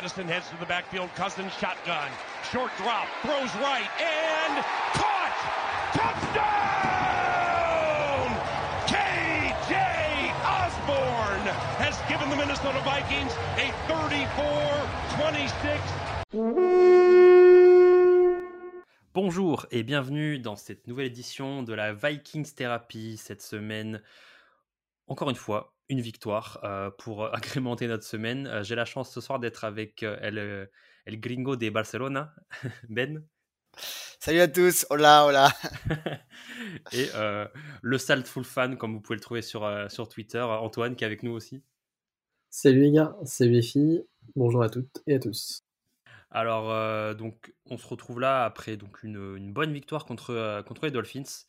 Madison heads to the backfield. Cousins shotgun. Short drop. Throws right. And caught! Touchdown! KJ Osborne has given the Minnesota Vikings a 34-26. Bonjour et bienvenue dans cette nouvelle édition de la Vikings Therapy. Cette semaine, encore une fois, une victoire euh, pour agrémenter notre semaine. Euh, j'ai la chance ce soir d'être avec euh, el, el, gringo de Barcelona, Ben. Salut à tous, hola, hola. Et le Saltful Fan, comme vous pouvez le trouver sur, sur Twitter, Antoine qui est avec nous aussi. Salut les gars, salut les filles, bonjour à toutes et à tous. Alors, donc, on se retrouve là après donc, une, une bonne victoire contre, contre les Dolphins.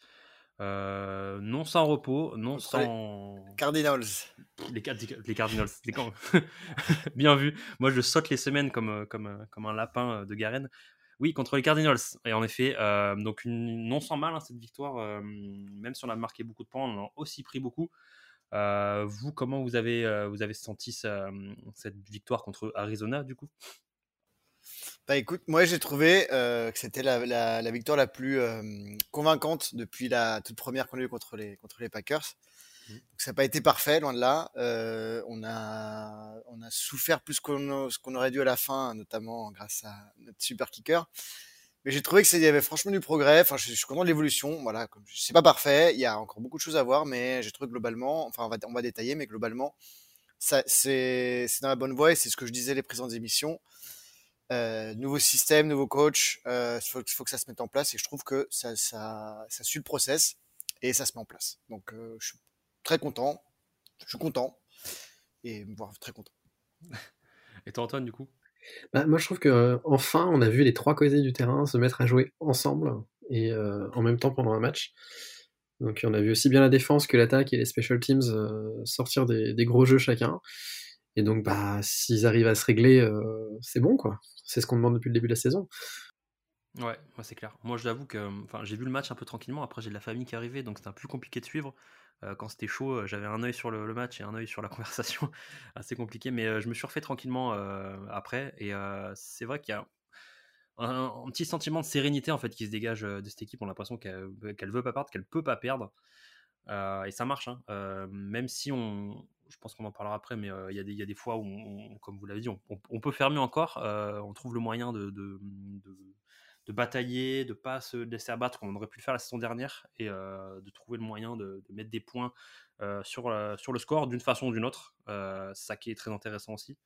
Euh, non sans repos, non sans. Cardinals. Les, les Cardinals. Bien vu. Moi, je saute les semaines comme, euh, comme, euh, comme un lapin de Garenne. Oui, contre les Cardinals. Et en effet, donc une, non sans mal hein, cette victoire. même si on a marqué beaucoup de points, on en a aussi pris beaucoup. vous, comment vous avez, vous avez senti cette victoire contre Arizona du coup? Bah écoute, moi j'ai trouvé euh, que c'était la, la, la, victoire la plus euh, convaincante depuis la toute première qu'on a eue contre les, contre les Packers. Mmh. Donc, ça n'a pas été parfait, loin de là. Euh, on, a, on a souffert plus qu'on qu'on aurait dû à la fin, notamment grâce à notre super kicker. Mais j'ai trouvé qu'il y avait franchement du progrès. Enfin, je, je suis content de l'évolution. Voilà, c'est pas parfait. Il y a encore beaucoup de choses à voir, mais j'ai trouvé globalement, enfin, on va, on va détailler, mais globalement, ça, c'est, c'est dans la bonne voie et c'est ce que je disais les présentes émissions. Euh, nouveau système, nouveau coach, il euh, faut, faut, que ça se mette en place et je trouve que ça, ça, ça suit le process et ça se met en place. Donc euh, je suis très content, je suis content et voire très content. Et toi Antoine du coup? Bah, Moi je trouve que enfin on a vu les trois côtés du terrain se mettre à jouer ensemble et en même temps pendant un match. Donc on a vu aussi bien la défense que l'attaque et les special teams sortir des, des, gros jeux chacun. Et donc, bah, s'ils arrivent à se régler, c'est bon, quoi. C'est ce qu'on demande depuis le début de la saison. Ouais, c'est clair. Moi, je l'avoue que j'ai vu le match un peu tranquillement. Après, j'ai de la famille qui arrivait, donc c'était un peu plus compliqué de suivre. quand c'était chaud, j'avais un œil sur le, match et un œil sur la conversation. Assez compliqué, mais je me suis refait tranquillement après. Et c'est vrai qu'il y a un, petit sentiment de sérénité en fait qui se dégage de cette équipe. On a l'impression qu'elle ne veut pas perdre, qu'elle peut pas perdre. et ça marche, hein. même si on, je pense qu'on en parlera après, mais il y, a des fois où, comme vous l'avez dit, on, peut faire mieux encore. on trouve le moyen de, de, de, batailler, de pas se laisser abattre comme on aurait pu le faire la saison dernière, et de trouver le moyen de, mettre des points sur, le score d'une façon ou d'une autre. ça qui est très intéressant aussi.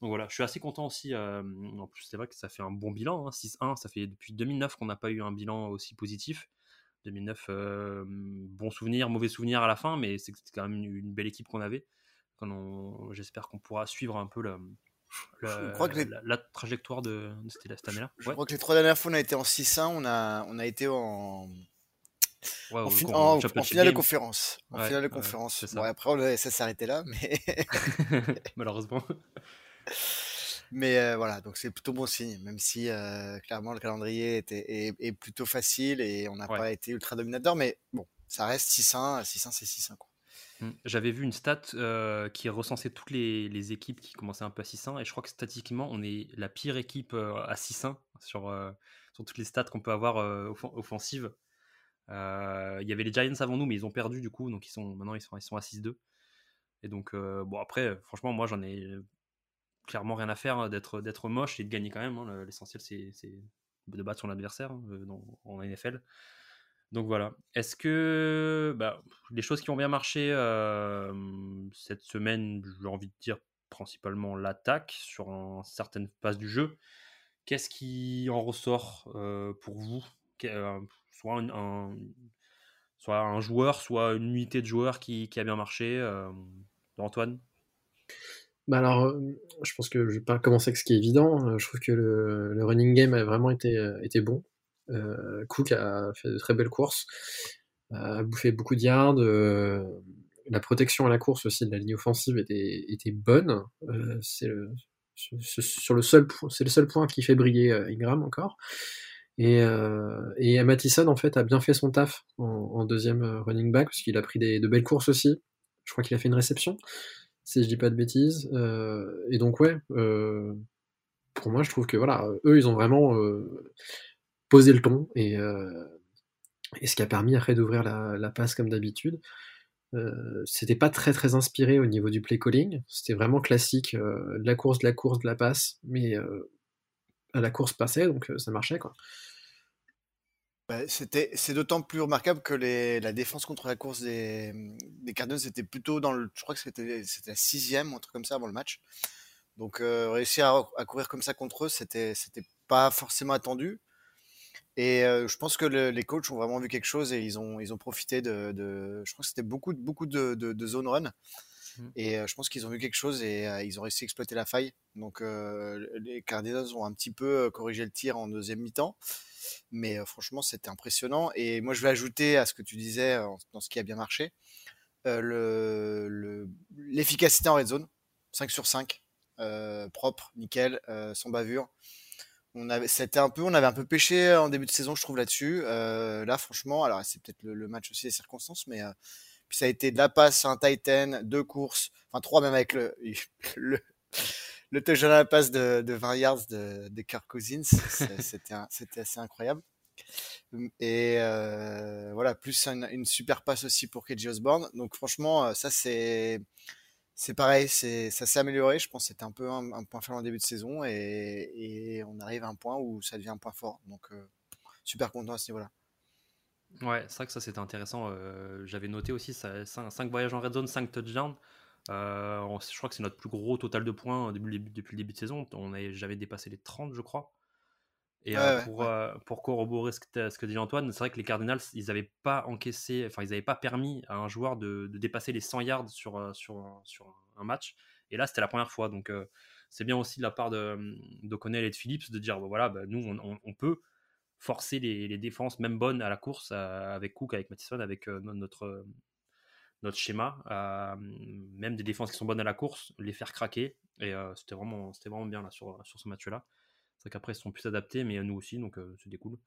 Donc voilà, je suis assez content aussi. en plus, c'est vrai que ça fait un bon bilan. 6-1, hein. ça fait depuis 2009 qu'on n'a pas eu un bilan aussi positif. 2009, euh, bon souvenir, mauvais souvenir à la fin, mais c'est quand même une, belle équipe qu'on avait. J'espère qu'on pourra suivre un peu le, la, trajectoire de, cette, année-là. Je, crois que les trois dernières fois, on a été en 6-1, on a, on a été en, en, finale de conférence. En finale de conférence. Bon, après, ça s'est arrêté là, mais. Malheureusement. Mais euh, voilà, donc c'est plutôt bon signe, même si euh, clairement le calendrier était, est, plutôt facile et on n'a pas été ultra dominateur, mais bon, ça reste 6-1, 6-1 c'est 6-1 quoi. Mmh. J'avais vu une stat euh, qui recensait toutes les, les, équipes qui commençaient un peu à 6-1 et je crois que statistiquement on est la pire équipe à 6-1 sur, sur toutes les stats qu'on peut avoir offensives. Il y avait les Giants avant nous mais ils ont perdu du coup donc ils sont maintenant ils sont, ils sont à 6-2. Et donc bon après franchement moi j'en ai clairement rien à faire hein, d'être d'être moche et de gagner quand même. Hein. L'essentiel, c'est de battre son adversaire hein, euh, en NFL. Donc voilà. Est-ce que bah, les choses qui ont bien marché euh, cette semaine, j'ai envie de dire principalement l'attaque sur un, certaines phases du jeu. Qu'est-ce qui en ressort euh, pour vous? Soit, un, soit un joueur, soit une unité de joueurs qui a bien marché Antoine? Bah alors, euh, je pense que je vais pas commencer avec ce qui est évident. Euh, je trouve que le, running game a vraiment été, euh, bon. Euh, Cook a fait de très belles courses, a bouffé beaucoup de yards. Euh, la protection à la course aussi de la ligne offensive était, était bonne. Euh, c'est le, sur le seul, c'est le seul point qui fait briller Ingram encore. Et, et Mattison en fait a bien fait son taf en, deuxième running back parce qu'il a pris de belles courses aussi. Je crois qu'il a fait une réception si je dis pas de bêtises. Euh, et donc ouais, euh, pour moi, je trouve que voilà, eux, ils ont vraiment posé le ton et, et, ce qui a permis après d'ouvrir la, la, passe comme d'habitude. c'était pas très très inspiré au niveau du play calling, c'était vraiment classique, de la course, de la course, de la passe, mais à la course passait, donc ça marchait quoi. Bah, c'est d'autant plus remarquable que la défense contre la course des, des Cardinals était plutôt dans le, je crois que c'était, la sixième, un truc comme ça avant le match. Donc euh, réussir à, courir comme ça contre eux, c'était, c'était pas forcément attendu. Et euh, je pense que les coachs ont vraiment vu quelque chose et ils ont, ils ont profité de, je crois que c'était beaucoup, beaucoup de zone run. Mmh. Et je pense qu'ils ont vu quelque chose et ils ont réussi à exploiter la faille. Donc les Cardinals ont un petit peu corrigé le tir en deuxième mi-temps. Mais franchement, c'était impressionnant. Et moi, je vais ajouter à ce que tu disais dans ce qui a bien marché, l'efficacité le, en red zone. 5 sur 5, propre, nickel, sans bavure. On avait, un peu, on avait un peu pêché en début de saison, je trouve là-dessus. là, franchement, alors c'est peut-être le, match aussi des circonstances, mais puis ça a été de la passe, un Titan, deux courses, enfin trois même avec le, le le touchdown à la passe de, de 20 yards de, de Kirk Cousins, c'était assez incroyable. Et euh, voilà, plus une, super passe aussi pour KJ Osborne. Donc franchement, euh, ça c'est c'est pareil, c'est ça s'est amélioré. Je pense que c'était un peu un, point faible en début de saison et, et, on arrive à un point où ça devient un point fort. Donc euh, super content à ce niveau-là. Ouais, c'est vrai que ça c'était intéressant. J'avais noté aussi 5 voyages en red zone, 5 touchdowns. Euh, je crois que c'est notre plus gros total de points depuis, depuis le début de saison. On j'avais dépassé les 30, je crois. Et euh, pour, euh, pour, corroborer ce que, ce que dit Antoine, c'est vrai que les Cardinals, ils n'avaient pas encaissé, enfin, ils n'avaient pas permis à un joueur de, de, dépasser les 100 yards sur, sur, sur un match. Et là, c'était la première fois. Donc, c'est bien aussi de la part de d'O'Connell et de Phillips de dire bah, voilà, bah, nous, on, on, peut forcer les, défenses, même bonnes, à la course, avec Cook, avec Mattison, avec notre, notre schéma, euh, même des défenses qui sont bonnes à la course, les faire craquer. Et euh, c'était vraiment, vraiment bien là sur, sur ce match-là. C'est vrai qu'après ils sont plus adaptés, mais nous aussi, donc euh, c'était cool.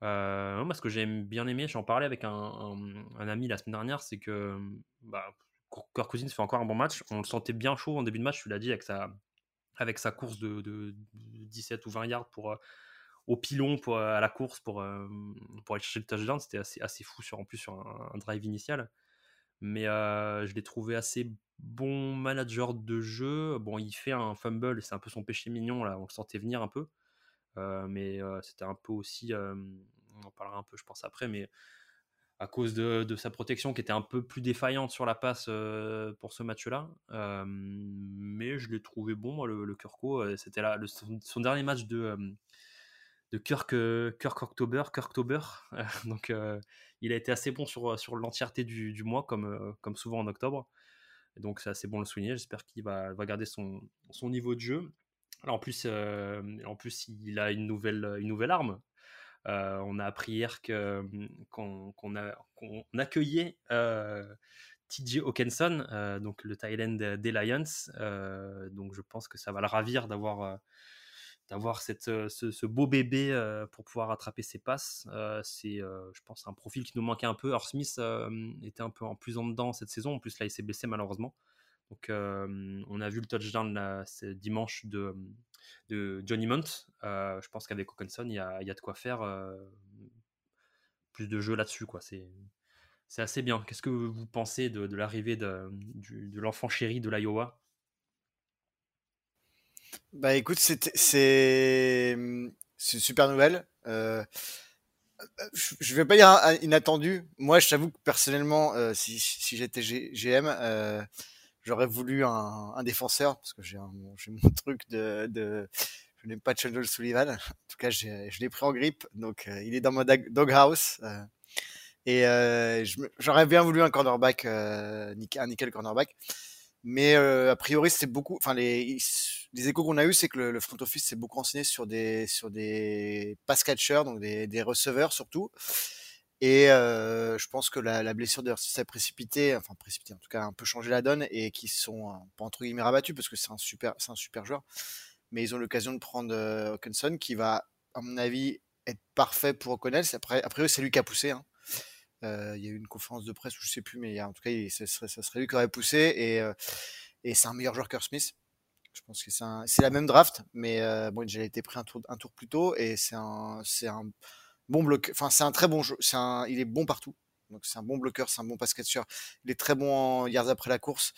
moi, ce que j'ai bien aimé, j'en parlais avec un, ami la semaine dernière, c'est que bah, fait encore un bon match. On le sentait bien chaud en début de match, tu l'as dit, avec sa, avec sa course de, 17 ou 20 yards pour, au pilon pour, à la course pour, pour aller chercher le touchdown. C'était assez, assez fou, sur, en plus sur un drive initial mais je l'ai trouvé assez bon manager de jeu. Bon, il fait un fumble, c'est un peu son péché mignon, là, on le sentait venir un peu. mais c'était un peu aussi, on en parlera un peu, je pense, après, mais à cause de, sa protection qui était un peu plus défaillante sur la passe pour ce match-là. mais je l'ai trouvé bon, le, le Kurko. C'était là, son, dernier match de, de Kirk, Kirk October. Kirktober. donc il a été assez bon sur, sur l'entièreté du, du, mois, comme, euh, comme souvent en octobre. Et donc c'est assez bon de le souligner. J'espère qu'il va, va garder son, son niveau de jeu. Alors, en, plus, euh, en plus, il a une nouvelle, une nouvelle arme. Euh, on a appris hier qu'on qu'on accueillait TJ Hawkinson, donc le Thailand des Lions. donc je pense que ça va le ravir d'avoir d'avoir cette, euh, ce, beau bébé euh, pour pouvoir attraper ses passes. Euh, c'est, je pense, un profil qui nous manquait un peu. Alors Smith était un peu en plus en dedans cette saison. En plus, là, il s'est blessé malheureusement. Donc, on a vu le touchdown là, dimanche de, de Johnny Munt. je pense qu'avec Hawkinson, il y a, y a de quoi faire plus de jeu là-dessus. Quoi. C'est, c'est assez bien. Qu'est-ce que vous pensez de, l'arrivée de l'enfant chéri de l'Iowa? Bah écoute, c'est c'est une super nouvelle. Euh, je vais pas dire inattendu. Moi, je t'avoue que personnellement, euh, si, j'étais GM, euh, j'aurais voulu un, défenseur parce que j'ai mon truc de, je n'aime pas Chandler Sullivan. En tout cas, je l'ai pris en grippe, donc euh, il est dans mon doghouse. Euh, et j'aurais bien voulu un cornerback, un nickel cornerback. Mais a priori, c'est beaucoup. Enfin, les les échos qu'on a eu, c'est que le, front office s'est beaucoup renseigné sur des sur des pass catchers, donc des, des receveurs surtout. Et euh, je pense que la, la blessure de s'est précipité, enfin précipité, en tout cas un peu changé la donne et qui sont pas entre guillemets rabattus parce que c'est un super c'est un super joueur. Mais ils ont l'occasion de prendre euh, qui va, à mon avis, être parfait pour O'Connell. Après, après c'est lui qui a poussé. Hein. Euh, il y a eu une conférence de presse, je sais plus, mais en tout cas, ça serait, lui qui aurait poussé et, euh, et c'est un meilleur joueur que Smith Je pense que c'est la même draft, mais euh, bon, il a été pris un tour, plus tôt et c'est un, bon bloc. Enfin, c'est un très bon jeu. Il est bon partout. Donc c'est un bon bloqueur, c'est un bon pass catcher. Il est très bon en yards après la course.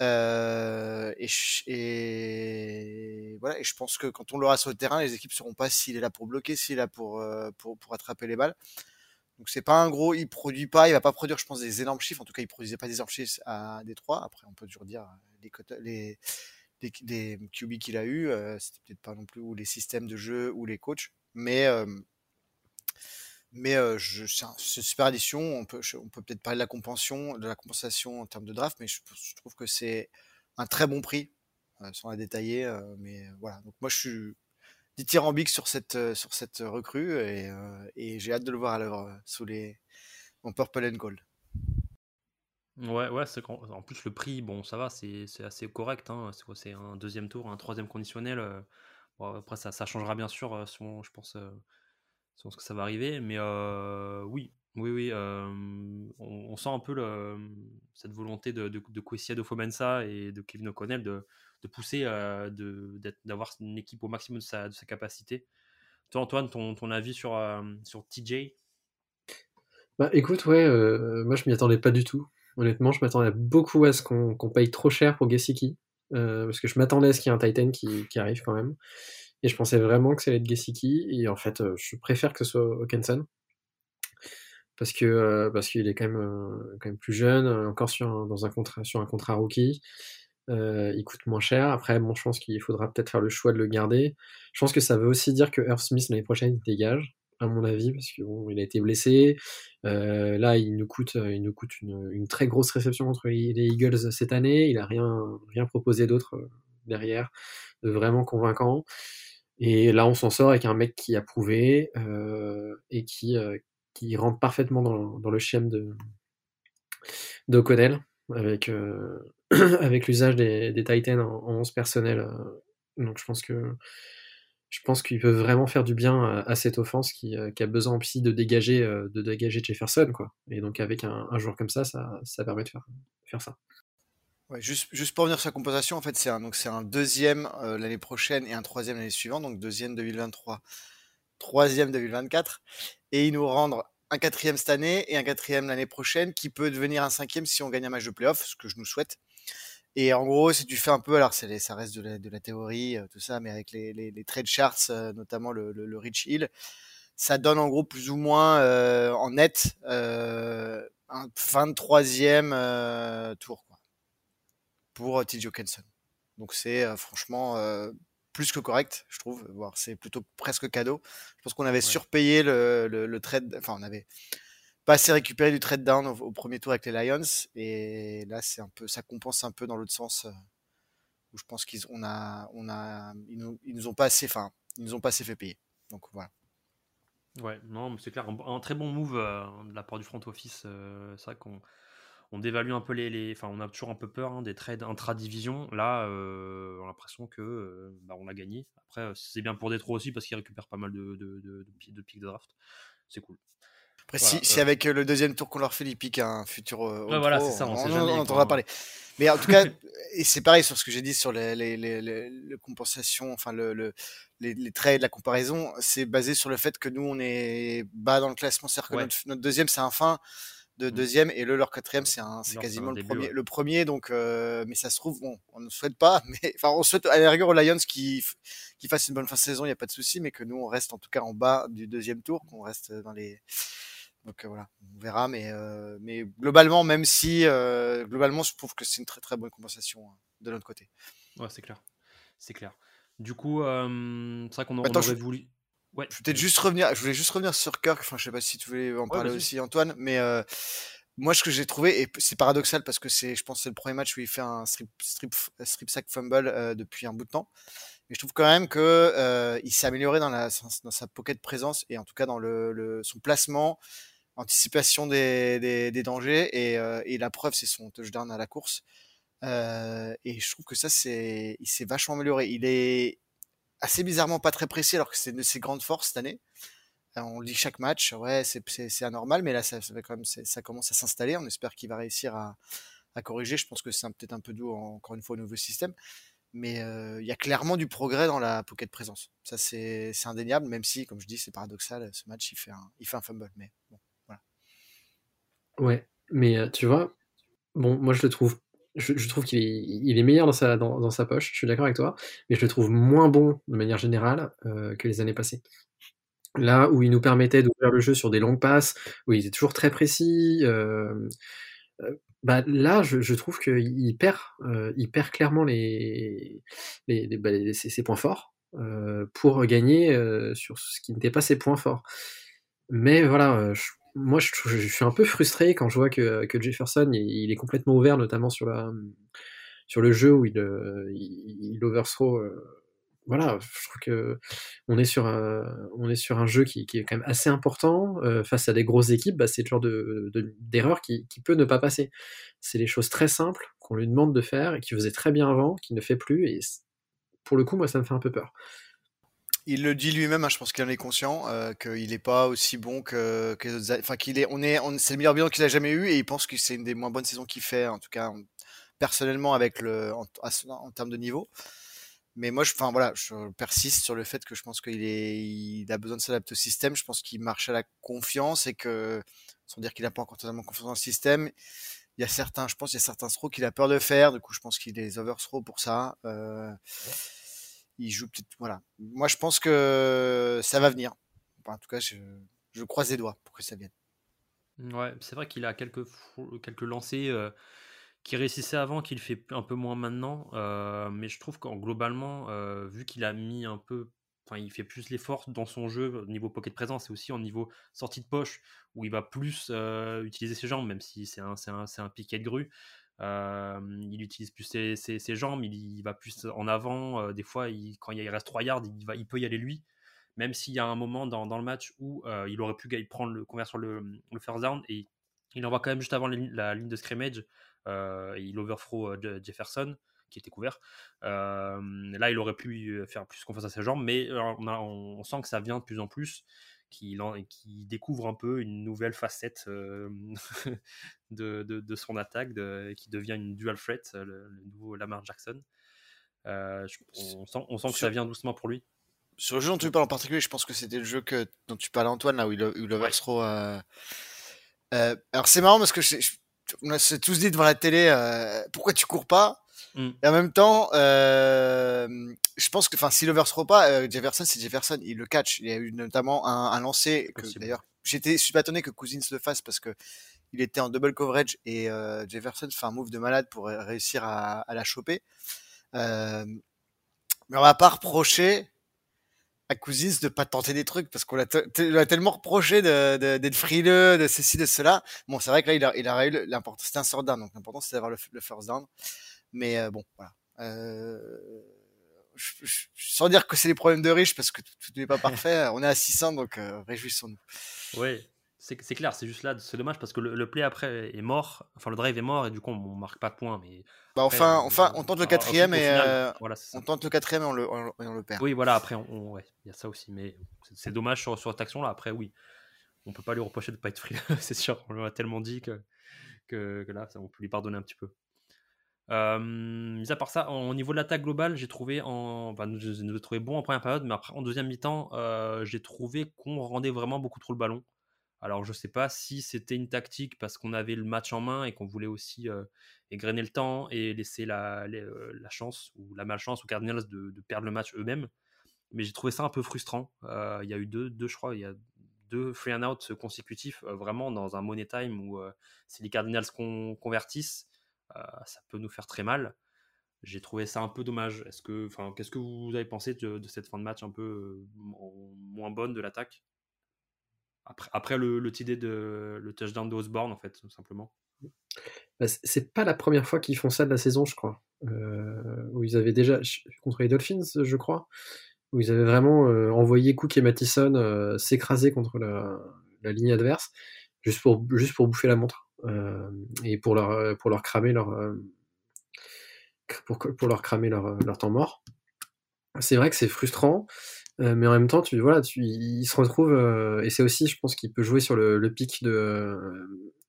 Et, voilà. Et je pense que quand on l'aura sur le terrain, les équipes ne sauront pas s'il est là pour bloquer, s'il est là pour attraper les balles. Donc c'est pas un gros, il produit pas, il va pas produire, je pense, des énormes chiffres. En tout cas, il produisait pas des énormes chiffres à Détroit. Après, on peut toujours dire les, les, QB qu'il a eu, euh, c'était peut-être pas non plus ou les systèmes de jeu ou les coachs, mais euh, mais euh, c'est une super addition. On peut, on peut peut-être parler de la compensation, de la compensation en termes de draft, mais je, trouve que c'est un très bon prix, euh, sans la détailler. Euh, mais voilà. Donc moi, je suis dithyrambique sur cette sur cette recrue et, j'ai hâte de le voir à l'œuvre sous les en purple and gold. Ouais, ouais, c'est en plus le prix, bon, ça va, c'est assez correct. Hein. C'est un deuxième tour, un troisième conditionnel. Après, ça, ça changera bien sûr, je pense, je pense que ça va arriver. Mais oui, oui, oui. on, sent un peu le, cette volonté de, de, de Fomensa et de Kevin O'Connell de, de pousser, euh, d'avoir une équipe au maximum de sa, de sa capacité. Toi, Antoine, ton, ton avis sur, euh, sur TJ bah, écoute, ouais, moi je m'y attendais pas du tout. Honnêtement, je m'attendais beaucoup à ce qu'on paye trop cher pour Gesicki. parce que je m'attendais à ce qu'il y ait un Titan qui, qui, arrive quand même. Et je pensais vraiment que ça allait être. Et en fait, euh, je préfère que ce soit Hawkinson. Parce que euh, parce qu'il est quand même euh, quand même plus jeune, encore sur dans un contrat sur un contrat rookie. Il coûte moins cher. Après, bon, je pense qu'il faudra peut-être faire le choix de le garder. Je pense que ça veut aussi dire que Earth Smith l'année prochaine il dégage, à mon avis, parce que bon, a été blessé. là, il nous coûte, il nous coûte une, très grosse réception contre les Eagles cette année. Il a rien rien proposé d'autre derrière de vraiment convaincant. Et là, on s'en sort avec un mec qui a prouvé euh, et qui, euh, qui rentre parfaitement dans, dans le schème de d'Oconnell avec, euh, avec l'usage des, des, Titans en, en 11 personnel. Euh. donc je pense que je pense qu'il peut vraiment faire du bien à, cette offense qui, qui, a besoin aussi de dégager, de dégager Jefferson. Quoi. Et donc avec un, joueur comme ça, ça, ça permet de faire, faire ça. Ouais, juste, juste pour revenir sur la composition, en fait, c'est un, un deuxième euh, l'année prochaine et un troisième l'année suivante, donc deuxième 2023, troisième 2024, et ils nous rendent un quatrième cette année et un quatrième l'année prochaine, qui peut devenir un cinquième si on gagne un match de playoff, ce que je nous souhaite. Et en gros, si tu fais un peu, alors c'est ça reste de la, de la théorie, euh, tout ça, mais avec les, les, les trade charts, euh, notamment le, le, le, Rich Hill, ça donne en gros plus ou moins en net un 23e tour pour euh, TJ Hawkinson. Donc c'est euh, franchement euh, plus que correct, je trouve. Voire c'est plutôt presque cadeau. Je pense qu'on avait surpayé le, le, trade, enfin on avait pas assez récupéré du trade down au, premier tour avec les Lions et là c'est un peu, ça compense un peu dans l'autre sens où je pense qu'ils on a, on a, ils nous, ils nous ont pas assez, enfin ils nous ont pas assez fait payer. Donc voilà. Ouais, non, c'est clair, un, très bon move de la part du front office. c'est vrai qu'on on dévalue un peu les, enfin on a toujours un peu peur hein, des trades intra-division. Là, euh, on a l'impression que euh, bah, on a gagné. Après, euh, c'est bien pour Détroit aussi parce qu'ils récupèrent pas mal de, de, de, de de draft. C'est cool. Après, si, avec le deuxième tour qu'on leur fait, ils piquent un futur. voilà, c'est ça, on, on, on entendra parler. Mais en tout cas, et c'est pareil sur ce que j'ai dit sur les, les, les, les, compensations, enfin le, les, trades, la comparaison, c'est basé sur le fait que nous on est bas dans le classement, c'est-à-dire que notre, notre, deuxième c'est un fin de mmh. deuxième et le leur quatrième c'est c'est quasiment le premier le premier donc euh, mais ça se trouve bon on ne souhaite pas mais enfin on souhaite à la rigueur aux Lions qui qui fassent une bonne fin de saison il y a pas de souci mais que nous on reste en tout cas en bas du deuxième tour qu'on reste dans les donc euh, voilà on verra mais euh, mais globalement même si globalement je trouve que c'est une très très bonne compensation hein, de l'autre côté ouais c'est clair c'est clair du coup c'est vrai qu'on aurait voulu Ouais. Je voulais juste revenir, je voulais juste revenir sur Kirk. Enfin, je sais pas si tu voulais en parler aussi, Antoine, mais euh, moi, ce que j'ai trouvé, et c'est paradoxal parce que c'est, je pense, c'est le premier match où il fait un strip, strip, strip sack fumble euh, depuis un bout de temps. Mais je trouve quand même que euh, il s'est amélioré dans, sa pocket présence et en tout cas dans le, le son placement, anticipation des, dangers et, et, la preuve, c'est son touchdown à la course. et je trouve que ça, c'est, il s'est vachement amélioré. Il est, assez bizarrement pas très précis alors que c'est une de ses grandes forces cette année. Euh, on lit chaque match, ouais, c'est anormal, mais là, ça commence à s'installer. On espère qu'il va réussir à, à, corriger. Je pense que c'est peut-être un peu doux, encore une fois, au nouveau système. Mais il y a clairement du progrès dans la pocket présence. Ça, c'est indéniable, même si, comme je dis, c'est paradoxal. Ce match, il fait un, il fait un fumble. Mais bon, voilà. Ouais, mais tu vois, bon, moi, je le trouve. Je, trouve qu'il est, il est meilleur dans sa, dans, sa poche, je suis d'accord avec toi, mais je le trouve moins bon de manière générale que les années passées. Là où il nous permettait d'ouvrir le jeu sur des longues passes, où il était toujours très précis, bah, là, je, trouve qu'il perd, euh, il perd clairement les, les, bah, ses, points forts euh, pour gagner euh, sur ce qui n'était pas ses points forts. Mais voilà, moi, je, suis un peu frustré quand je vois que, que Jefferson, il, est complètement ouvert, notamment sur, la, sur le jeu où il, il, il overthrow voilà, je trouve que on est sur un, jeu qui, est quand même assez important euh, face à des grosses équipes. Bah, c'est le genre de, d'erreur qui, peut ne pas passer. C'est les choses très simples qu'on lui demande de faire et qui faisait très bien avant, qui ne fait plus. Et pour le coup, moi, ça me fait un peu peur. Il le dit lui-même, hein, je pense qu'il en est conscient, euh, qu'il n'est pas aussi bon que, enfin qu'il est, on est, c'est le meilleur bilan qu'il a jamais eu et il pense que c'est une des moins bonnes saisons qu'il fait, en tout cas personnellement avec le, en termes de niveau. Mais moi, je, enfin voilà, je persiste sur le fait que je pense qu'il est, il a besoin de s'adapter au système. Je pense qu'il marche à la confiance et que, sans dire qu'il n'a pas encore totalement confiance dans le système, il y a certains, je pense, il y a certains throws qu'il a peur de faire. Du coup, je pense qu'il est overthrow pour ça. Euh, il joue peut-être, voilà. Moi, je pense que ça va venir. en tout cas, je, je croise les doigts pour que ça vienne. Ouais, c'est vrai qu'il a quelques, quelques lancers. Euh qui réussissait avant, qu'il fait un peu moins maintenant. Euh, mais je trouve qu'en globalement, euh, vu qu'il a mis un peu, enfin, il fait plus l'effort dans son jeu au niveau pocket présence et aussi au niveau sortie de poche, où il va plus euh, utiliser ses jambes, même si c'est un, un, un, piquet de grue. il utilise plus ses, ses, jambes, il, va plus en avant. des fois, il, quand il reste 3 yards, il, va, il peut y aller lui. Même s'il y a un moment dans, dans le match où il aurait pu prendre le convertir le, le first down et il envoie quand même juste avant la ligne de scrimmage euh, il overthrow euh, Jefferson qui était couvert. Euh, là, il aurait pu faire plus confiance à ses jambes, mais on, sent que ça vient de plus en plus, qu'il découvre un peu une nouvelle facette de, son attaque, qui devient une dual threat, le, nouveau Lamar Jackson. on, sent, que ça vient doucement pour lui. Sur le jeu dont tu parles en particulier, je pense que c'était le jeu que, dont tu parlais Antoine, là où il, il overthrow. alors c'est marrant parce que je, on s'est tous dit devant la télé, euh, pourquoi tu cours pas? Mm. Et en même temps, euh, je pense que, enfin, s'il overthrow pas, euh, Jefferson, c'est Jefferson, il le catch. Il y a eu notamment un, un lancer que d'ailleurs, j'étais, je suis pas étonné que Cousins le fasse parce que il était en double coverage et Jefferson fait un move de malade pour réussir à, à la choper. mais on va pas reprocher à Cousins de pas tenter des trucs parce qu'on l'a, tellement reproché de, d'être frileux, de ceci, de cela. Bon, c'est vrai que là, il a, il a eu l'important, c'était un sort down, donc l'important c'est d'avoir le, first down. Mais euh, bon, voilà. Euh, sans dire que c'est les problèmes de riches parce que tout n'est pas parfait, on est à 600 donc euh, réjouissons-nous. Oui, c'est clair, c'est juste là, c'est dommage parce que le, play après est mort, enfin le drive est mort et du coup on, marque pas de points. Mais bah enfin, enfin, on tente le quatrième et euh, on tente le quatrième et on le, on, le perd. Oui, voilà, après, on, ouais, il y a ça aussi, mais c'est dommage sur, sur cette action-là. Après, oui, on peut pas lui reprocher de pas être free, c'est sûr. On lui a tellement dit que, que, là, on peut lui pardonner un petit peu. Euh, mis à part ça, au niveau de l'attaque globale, j'ai trouvé en, enfin, je, je trouvé bon en première période, mais après en deuxième mi-temps, euh, j'ai trouvé qu'on rendait vraiment beaucoup trop le ballon. Alors je ne sais pas si c'était une tactique parce qu'on avait le match en main et qu'on voulait aussi euh, égrener le temps et laisser la, euh, la, chance ou la malchance aux Cardinals de, perdre le match eux-mêmes. Mais j'ai trouvé ça un peu frustrant. Euh, il y a eu deux, deux, je crois, il y a deux free and out consécutifs vraiment dans un money time où si les Cardinals convertissent, ça peut nous faire très mal. J'ai trouvé ça un peu dommage. Est-ce que, qu'est-ce que vous avez pensé de, cette fin de match un peu moins bonne de l'attaque? Après, le, le TD de le touchdown de Osborne, en fait, tout simplement. Bah, c'est pas la première fois qu'ils font ça de la saison, je crois. Euh, où ils avaient déjà, contre les Dolphins, je crois, où ils avaient vraiment euh, envoyé Cook et Mattison euh, s'écraser contre la, ligne adverse, juste pour, juste pour bouffer la montre. et pour leur, pour leur cramer leur. Pour, pour, leur cramer leur, leur temps mort. C'est vrai que c'est frustrant. Euh, mais en même temps, tu, voilà, il se retrouve, euh, et c'est aussi, je pense, qu'il peut jouer sur le, pic de,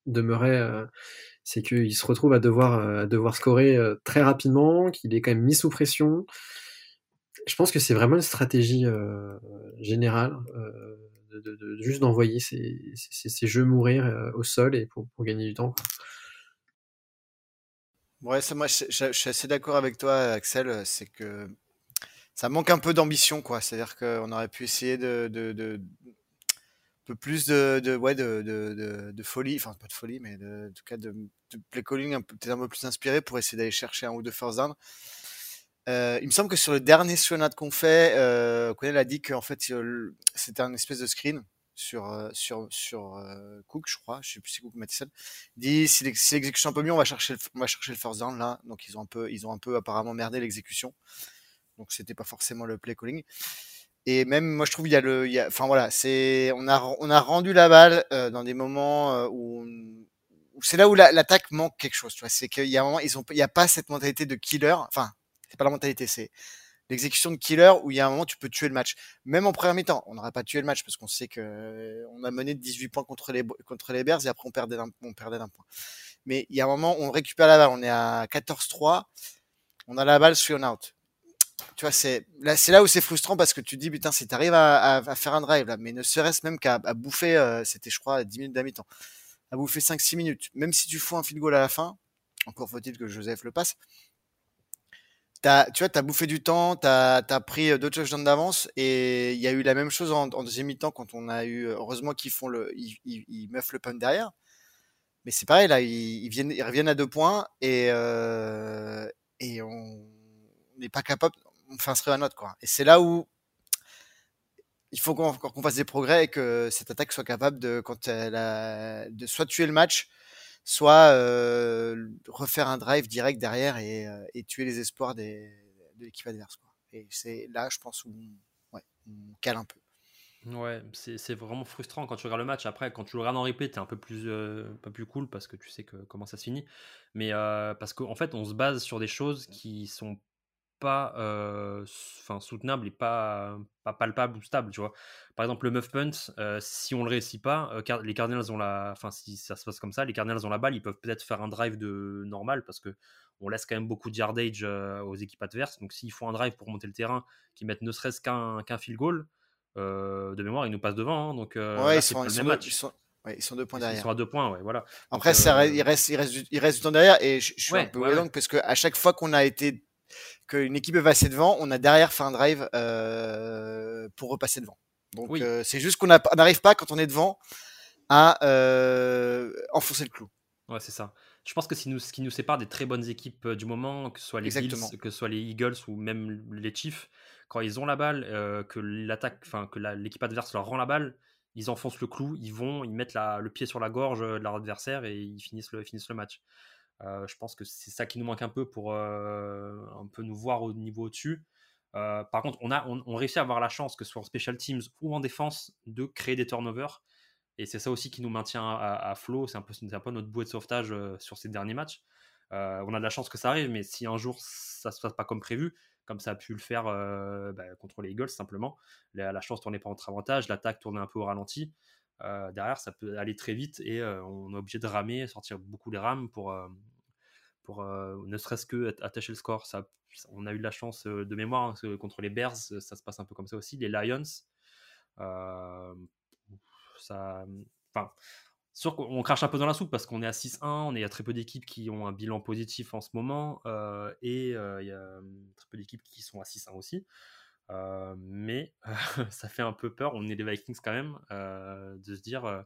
de Murray. Euh, c'est qu'il se retrouve à devoir, à devoir scorer très rapidement, qu'il est quand même mis sous pression. Je pense que c'est vraiment une stratégie générale juste d'envoyer ces, jeux mourir au sol et pour, gagner du temps. Ouais, moi, je, suis assez d'accord avec toi, Axel. C'est que ça manque un peu d'ambition, quoi. C'est-à-dire qu'on aurait pu essayer de, de, peu plus de, ouais, de, de, folie, enfin pas de folie, mais en tout cas de, play calling peut-être un peu plus inspiré pour essayer d'aller chercher un ou deux first down. Euh, il me semble que sur le dernier Sionat qu'on fait, euh, a dit qu'en fait c'était un espèce de screen sur euh, sur sur euh, Cook, je crois, je sais plus si Cook Mattison. Il dit si l'exécution un peu mieux, on va chercher le, on va chercher le first down là. Donc ils ont un peu ils ont un peu apparemment merdé l'exécution. Donc c'était pas forcément le play calling. Et même moi je trouve il y a le, enfin voilà, c'est on a on a rendu la balle euh, dans des moments euh, où, c'est là où l'attaque manque quelque chose. Tu vois, c'est qu'il y a un moment ils ont, il y a pas cette mentalité de killer. Enfin, c'est pas la mentalité, c'est l'exécution de killer où il y a un moment tu peux tuer le match. Même en première mi-temps, on n'aurait pas tué le match parce qu'on sait que on a mené 18 points contre les contre les Bears et après on perdait d'un on perdait d'un point. Mais il y a un moment on récupère la balle, on est à 14-3, on a la balle sur out tu vois, c'est là, c'est là où c'est frustrant parce que tu te dis, putain, si t'arrives à, à, faire un drive là, mais ne serait-ce même qu'à bouffer, euh, c'était, je crois, 10 minutes d'un mi-temps, à bouffer 5-6 minutes, même si tu fous un field goal à la fin, encore faut-il que Joseph le passe, as, tu vois, t'as bouffé du temps, t'as as pris euh, deux touchdowns d'avance et il y a eu la même chose en, deuxième mi-temps quand on a eu, heureusement qu'ils font le, ils, ils, meufent le punt derrière. Mais c'est pareil, là, ils, ils, viennent, ils reviennent à deux points et, euh, et on n'est pas capable, on fait un note quoi. Et c'est là où il faut qu'on fasse des progrès et que cette attaque soit capable de, quand elle de soit tuer le match, soit euh, refaire un drive direct derrière et, euh, et tuer les espoirs des, de l'équipe adverse. Quoi. Et c'est là, je pense, où ouais, on cale un peu. Ouais, c'est vraiment frustrant quand tu regardes le match. Après, quand tu le regardes en replay, t'es un peu plus, euh, pas plus cool parce que tu sais que, comment ça se finit. Mais euh, parce qu'en en fait, on se base sur des choses qui sont pas enfin soutenable et pas, pas palpable ou stable, tu vois? Par exemple, le muff punt, si on le réussit pas, les Cardinals ont la, enfin si ça se passe comme ça, les Cardinals ont la balle, ils peuvent peut-être faire un drive de normal parce que on laisse quand même beaucoup de yardage aux équipes adverses. Donc s'ils font un drive pour monter le terrain, qui mettent ne serait-ce qu'un qu'un field goal, de mémoire, ils nous passent devant. Hein, donc ouais, ils, sont, ils, sont, deux points derrière. Ils sont à deux points, ouais, voilà. Après, ça, il, reste, il, reste, il reste du temps derrière et je, suis un peu ouais, parce qu'à chaque fois qu'on a été qu'une équipe est passée devant, on a derrière fait un drive euh, pour repasser devant. Donc euh, c'est juste qu'on n'arrive pas quand on est devant à euh, enfoncer le clou. Ouais, c'est ça. Je pense que ce qui nous sépare des très bonnes équipes du moment, que ce soit les Bills, que ce soit les Eagles ou même les Chiefs, quand ils ont la balle, que l'attaque, enfin que l'équipe adverse leur rend la balle, ils enfoncent le clou, ils vont, ils mettent le pied sur la gorge de leur adversaire et ils finissent le, finissent le match. Euh, je pense que c'est ça qui nous manque un peu pour euh, un nous voir au niveau au-dessus. Euh, par contre, on a on, réussit à avoir la chance, que ce soit en special teams ou en défense, de créer des turnovers. Et c'est ça aussi qui nous maintient à, flot. C'est un, peu, un peu notre bouée de sauvetage sur ces derniers matchs. on a de la chance que ça arrive, mais si un jour ça se passe pas comme prévu, comme ça a pu le faire bah, contre les Eagles simplement, la, la chance tournait pas en notre avantage, l'attaque tournait un peu au ralenti. Euh, derrière, ça peut aller très vite et euh, on est obligé de ramer, sortir beaucoup les rames pour, euh, pour ne serait-ce que attacher le score. On a eu de la chance de mémoire hein, contre les Bears, ça se passe un peu comme ça aussi. Les Lions, ça, enfin, sûr crache un peu dans la soupe parce qu'on est à 6-1, on est, a très peu d'équipes qui ont un bilan positif en ce moment et il y a très peu d'équipes qui sont à 6-1 aussi. Euh, mais ça fait un peu peur, on est des Vikings quand même, euh, de se dire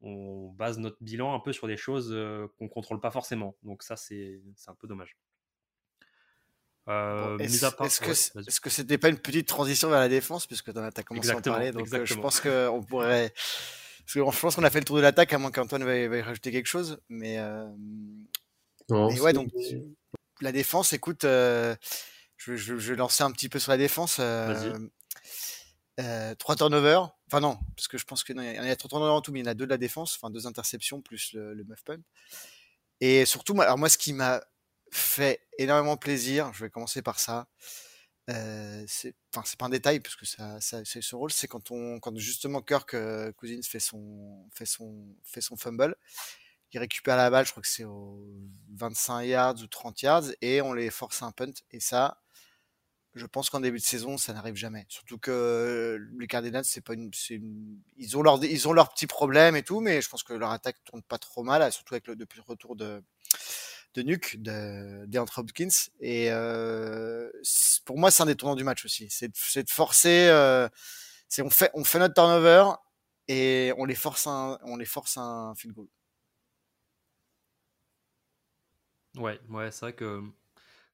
on base notre bilan un peu sur des choses qu'on contrôle pas forcément. Donc ça, c'est un peu dommage. Euh, Est-ce que c'était pas une petite transition vers la défense puisque tu as commencé à en parler Donc je pense qu'on pourrait. Parce que je pense qu'on a fait le tour de l'attaque, à moins qu'Antoine veuille, veuille, rajouter quelque chose. Mais, non, mais ouais, donc la défense, écoute, je, je, je, vais lancer un petit peu sur la défense. Euh, euh, trois turnovers. Enfin non, parce que je pense qu'il y, y a trois turnovers en tout, mais il y en a deux de la défense, enfin deux interceptions plus le, le muff punt. Et surtout, alors moi, ce qui m'a fait énormément plaisir, je vais commencer par ça. Euh, c'est, enfin, c'est pas un détail parce que ça, ça c'est ce rôle, c'est quand on, quand justement Kirk euh, Cousins fait son, fait son, fait son fumble, ils récupèrent la balle, je crois que c'est aux 25 yards ou 30 yards, et on les force à un punt. Et ça, je pense qu'en début de saison, ça n'arrive jamais. Surtout que les Cardinals, c'est pas une, ils ont leur, ils ont leurs petits problèmes et tout, mais je pense que leur attaque tourne pas trop mal, surtout avec le depuis le retour de de Nuke, de Hopkins. Et euh, pour moi, c'est un des tournants du match aussi. C'est de forcer. Euh, c'est on fait on fait notre turnover et on les force un on les force un field goal. Ouais, ouais, c'est vrai que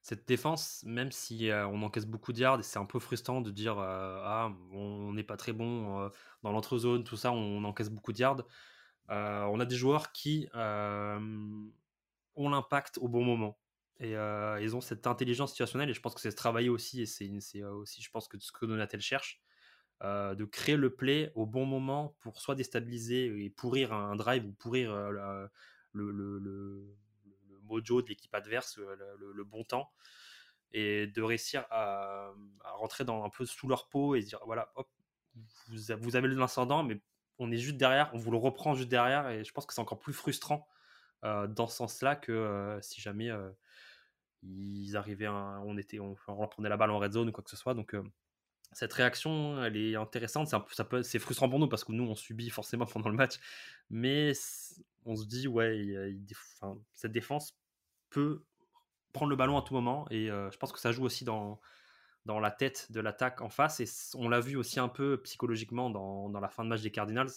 cette défense, même si euh, on encaisse beaucoup de yards, c'est un peu frustrant de dire euh, ah on n'est pas très bon euh, dans l'entre-zone, tout ça, on, encaisse beaucoup de yards. on a des joueurs qui ont l'impact au bon moment. Et ils ont cette intelligence situationnelle, et je pense que c'est se travailler aussi, et c'est aussi, je pense, que ce que Donatel cherche, de créer le play au bon moment pour soit déstabiliser et pourrir un drive ou pourrir le, le mojo de l'équipe adverse, euh, le, bon temps, et de réussir à, rentrer dans un peu sous leur peau et dire voilà, hop, vous, vous avez l'incendant, mais on est juste derrière, on vous le reprend juste derrière, et je pense que c'est encore plus frustrant euh, dans ce sens-là que euh, si jamais ils arrivaient, on était, on, reprenait la balle en red zone ou quoi que ce soit. Donc cette réaction, elle est intéressante. C'est, frustrant pour nous parce que nous, on subit forcément pendant le match, mais on se dit, ouais, cette défense peut prendre le ballon à tout moment. Et euh, je pense que ça joue aussi dans, dans la tête de l'attaque en face. Et on l'a vu aussi un peu psychologiquement dans, dans, la fin de match des Cardinals.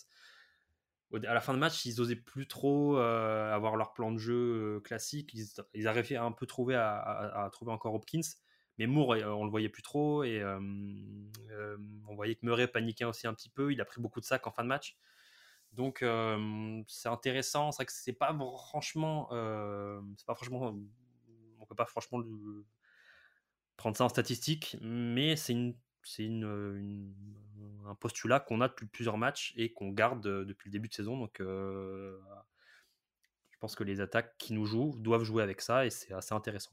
À la fin de match, ils osaient plus trop euh, avoir leur plan de jeu euh, classique. Ils, arrivaient à un peu trouver à, à, trouver encore Hopkins. Mais Moore, on le voyait plus trop. Et on voyait que Murray paniquait aussi un petit peu. Il a pris beaucoup de sacs en fin de match. Donc c'est intéressant, c'est vrai que pas franchement, c'est pas franchement, on peut pas franchement prendre ça en statistique, mais c'est un postulat qu'on a depuis plusieurs matchs et qu'on garde depuis le début de saison. Donc je pense que les attaques qui nous jouent doivent jouer avec ça et c'est assez intéressant.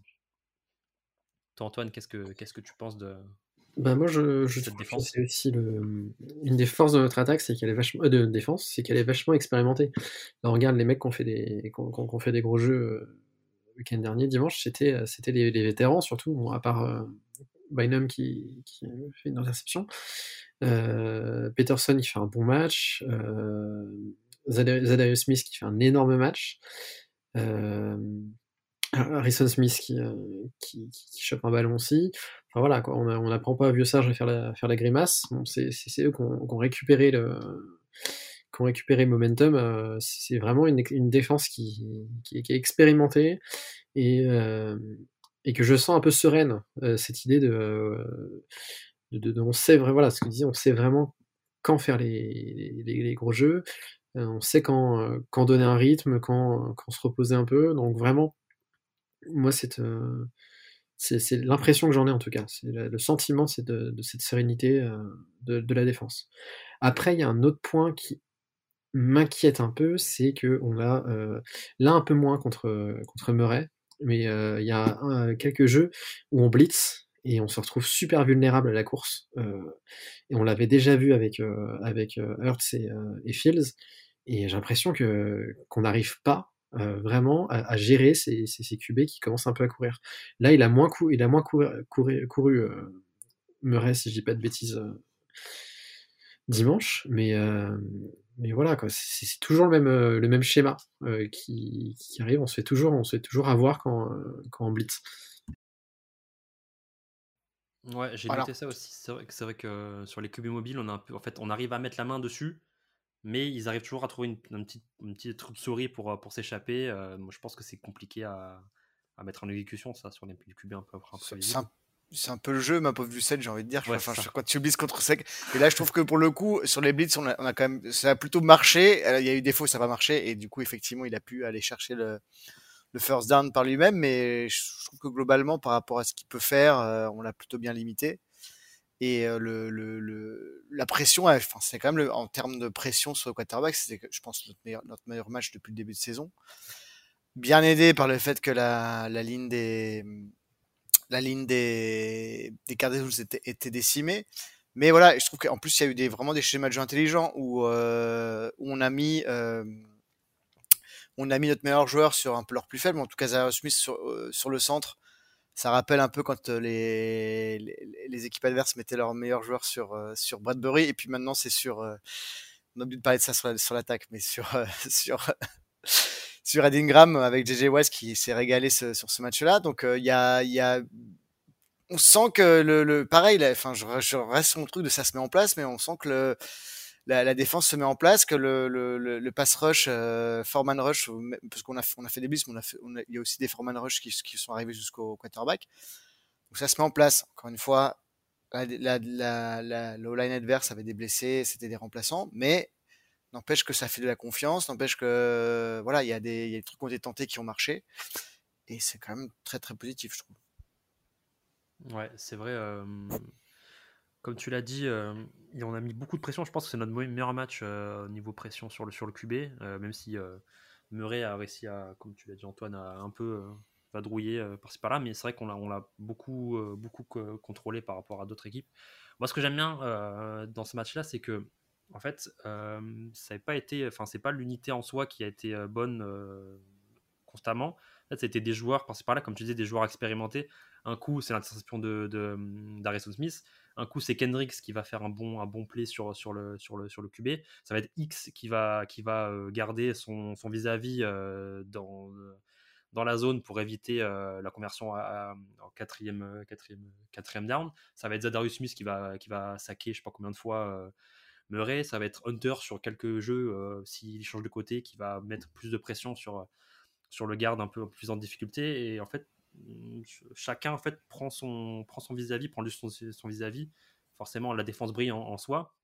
Toi Antoine, qu'est-ce que qu'est-ce que tu penses de, bah moi, je, je trouve que c'est aussi le, une des forces de notre attaque, c'est qu'elle est vachement euh, de défense, c'est qu'elle est vachement expérimentée. Là, on regarde les mecs qui ont fait des, qu'on fait des gros jeux euh, le week-end dernier, dimanche, c'était, euh, c'était les, les, vétérans surtout, bon, à part euh, Bynum qui, qui fait une interception. Euh, Peterson qui fait un bon match, euh, Zadarius Smith qui fait un énorme match. Euh, Harrison Smith qui, euh, qui, qui, chope un ballon aussi. Enfin voilà, quoi, on n'apprend pas à vieux sage à faire la, faire la grimace. Bon, c'est eux qui ont, récupéré le qui ont momentum. Euh, c'est vraiment une, une défense qui, qui, est expérimentée et, euh, et que je sens un peu sereine. cette idée de, de, on sait vraiment, voilà, ce que disait, on sait vraiment quand faire les, les, les gros jeux. on sait quand, quand donner un rythme, quand, quand se reposer un peu. Donc vraiment, moi, euh, c'est c'est l'impression que j'en ai en tout cas. Le sentiment, c'est de, cette sérénité euh, de, de, la défense. Après, il y a un autre point qui m'inquiète un peu, c'est que on a euh, là un peu moins contre contre Murray, mais il y a quelques jeux où on blitz et on se retrouve super vulnérable à la course. et on l'avait déjà vu avec avec Hurts et, et Fields. Et j'ai l'impression que qu'on n'arrive pas euh, vraiment à, gérer ces, ces, QB qui commencent un peu à courir. Là, il a moins, cou il a moins couru, couru, couru euh, Murray, si je dis pas de bêtises, euh, dimanche, mais, mais voilà, c'est toujours le même, le même schéma qui, qui, arrive. On se fait toujours, on se fait toujours avoir quand, quand on blitz. Ouais, j'ai noté ça aussi. C'est vrai, vrai, que sur les QB mobiles, on a un peu, en fait, on arrive à mettre la main dessus, mais ils arrivent toujours à trouver une, une petite truc souris pour, euh, pour s'échapper. Euh, moi, je pense que c'est compliqué à, à, mettre en exécution, ça, sur les QB un peu. c'est un, peu le jeu, ma pauvre Lucette, j'ai envie de dire. enfin, quand tu blitz contre sec. Et là, je trouve que pour le coup, sur les blitz, on a, on a quand même, ça a plutôt marché. Il y a eu des faux, ça n'a pas marché. Et du coup, effectivement, il a pu aller chercher le, le first down par lui-même. Mais je trouve que globalement, par rapport à ce qu'il peut faire, euh, on l'a plutôt bien limité. Et le, le, la pression, enfin, c'est quand même en termes de pression sur le quarterback, c'était, je pense, notre meilleur, notre meilleur match depuis le début de saison. Bien aidé par le fait que la, la ligne des, la ligne des, des Cardinals était, était décimée. Mais voilà, je trouve qu'en plus, il y a eu des, vraiment des schémas de jeu intelligents où, où on a mis, on a mis notre meilleur joueur sur un peu leur plus faible, en tout cas Zaire Smith sur, sur le centre. Ça rappelle un peu quand les, les, équipes adverses mettaient leur meilleur joueur sur, sur Bradbury, et puis maintenant c'est sur. on a oublié de parler de ça sur l'attaque, mais sur, sur, sur Edingram avec JJ West qui s'est régalé sur ce match-là. Donc il y, a, y a on sent que le, le pareil, enfin, je, je, reste sur mon truc de ça se met en place, mais on sent que le, la, défense se met en place, que le, pass rush, euh, foreman rush, parce qu'on a, fait des blitz, mais il y a aussi des foreman rush qui, sont arrivés jusqu'au quarterback. Donc ça se met en place. Encore une fois, la, la, la, la, le line adverse avait des blessés, c'était des remplaçants, mais n'empêche que ça fait de la confiance, n'empêche que voilà, il y a des, trucs qui ont été tentés qui ont marché, et c'est quand même très très positif, je trouve. Ouais, c'est vrai. Comme tu l'as dit, on a mis beaucoup de pression. Je pense que c'est notre meilleur match au niveau pression sur le, sur le QB, même si Murray a réussi à, comme tu l'as dit Antoine, à un peu vadrouiller par-ci par-là, mais c'est vrai qu'on l'a, on l'a beaucoup, contrôlé par rapport à d'autres équipes. Moi, ce que j'aime bien dans ce match-là, c'est que en fait, ça n'a pas l'unité en soi qui a été bonne constamment. En fait, c'était des joueurs par-ci par-là, comme tu disais, des joueurs expérimentés. Un coup, c'est l'interception de, de, Smith. Un coup, c'est Kendricks qui va faire un bon, un bon play sur, sur, le, sur, le, sur le QB. Ça va être X qui va, qui va euh, garder son, son vis-à-vis euh, dans, dans la zone pour éviter euh, la conversion en quatrième, quatrième, quatrième down. Ça va être Zadarius Smith qui va, qui va saquer je sais pas combien de fois Murray. Ça va être Hunter sur quelques jeux s'il change de côté qui va mettre plus de pression sur, sur le garde un peu plus en difficulté. Et en fait, chacun en fait prend son prend son vis-à-vis, prend juste son, vis-à-vis. Forcément, la défense brille en, soi,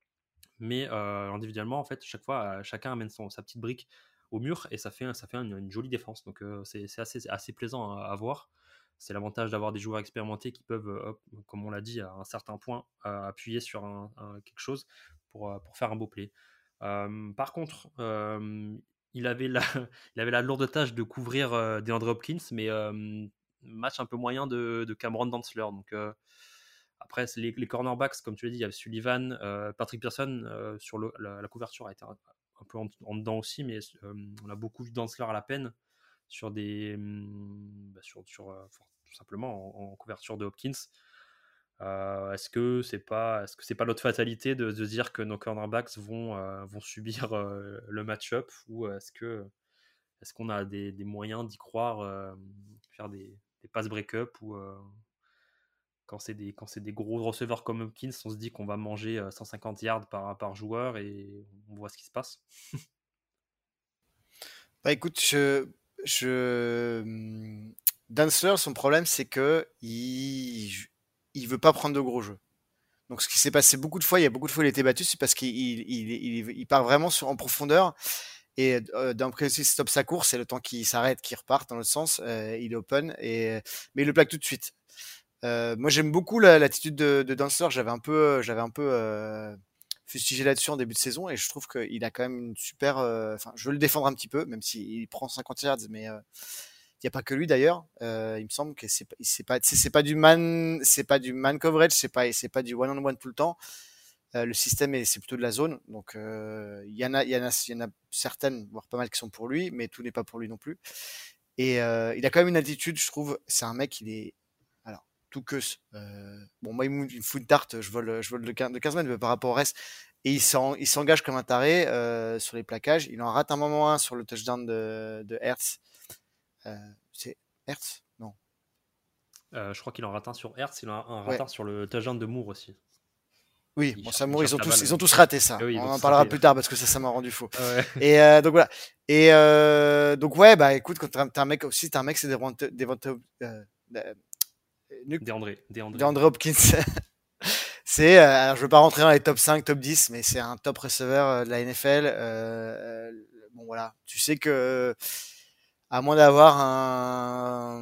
mais euh, individuellement, en fait, chaque fois, euh, chacun amène son, sa petite brique au mur et ça fait ça fait une, jolie défense. Donc euh, c'est assez assez plaisant à, voir. C'est l'avantage d'avoir des joueurs expérimentés qui peuvent, comme on l'a dit, à un certain point, appuyer sur un, quelque chose pour, pour faire un beau play. par contre, il avait la, il avait la lourde tâche de couvrir DeAndre Hopkins, mais match un peu moyen de, de Cameron Dantzler. Donc, après, les, cornerbacks, comme tu l'as dit, il y avait Sullivan, Patrick Pearson sur le, la, couverture a été un, peu en, dedans aussi, mais on a beaucoup vu Dantzler à la peine sur des. Bah, sur, sur tout simplement en, couverture de Hopkins. est-ce que c'est pas est-ce que c'est pas notre fatalité de, de, dire que nos cornerbacks vont vont subir le match-up ou est-ce que est-ce qu'on a des, des moyens d'y croire faire des, des break-up ou quand c'est des, quand des gros receveurs comme Hopkins, on se dit qu'on va manger 150 euh, yards par, par joueur et on voit ce qui se passe. bah écoute, je, je... Dancer, son problème, c'est que il, il veut pas prendre de gros jeux. Donc, ce qui s'est passé beaucoup de fois, il y a beaucoup de fois, il été battu, c'est parce qu'il il, il, part vraiment en profondeur et euh, d'un précis stop sa course, et le temps qu'il s'arrête, qu'il reparte dans l'autre sens, euh, il est open, et, mais il le plaque tout de suite. Euh, moi j'aime beaucoup l'attitude de, de Dancer, j'avais un peu, j'avais un peu euh, fustigé là-dessus en début de saison, et je trouve qu'il a quand même une super. Euh, enfin, je veux le défendre un petit peu, même s'il prend 50 yards, mais il n'y a pas que lui d'ailleurs. il me semble que c'est pas, c'est pas du man, c'est pas du man coverage, c'est pas, c'est pas du one on one tout le temps. Euh, le système, c'est plutôt de la zone. Donc, euh, il y, en a, y, en a, y en a certaines, voire pas mal, qui sont pour lui, mais tout n'est pas pour lui non plus. Et euh, il a quand même une attitude, je trouve. C'est un mec, il est. Alors, tout que. bon, moi, il me fout une tarte, je vole, je vole de 15, de 15 mètres mais par rapport au reste. Et il s'engage comme un taré sur les plaquages. Il en rate un moment un sur le touchdown de, de Hertz. c'est Hertz? Non. je crois qu'il en rate un sur Hertz, il en a un sur le touchdown de Moore aussi. Oui, bon, Samour, ils ont tous, ils ont tous raté ça. on en parlera plus tard parce que ça, ça m'a rendu fou. Et euh, donc voilà. Et euh, donc ouais, bah écoute, quand t'es un mec aussi, t'es un mec, c'est des des euh, des André, des André Hopkins. c'est, alors je veux pas rentrer dans les top 5, top 10, mais c'est un top receveur de la NFL. Euh, bon voilà, tu sais que à moins d'avoir un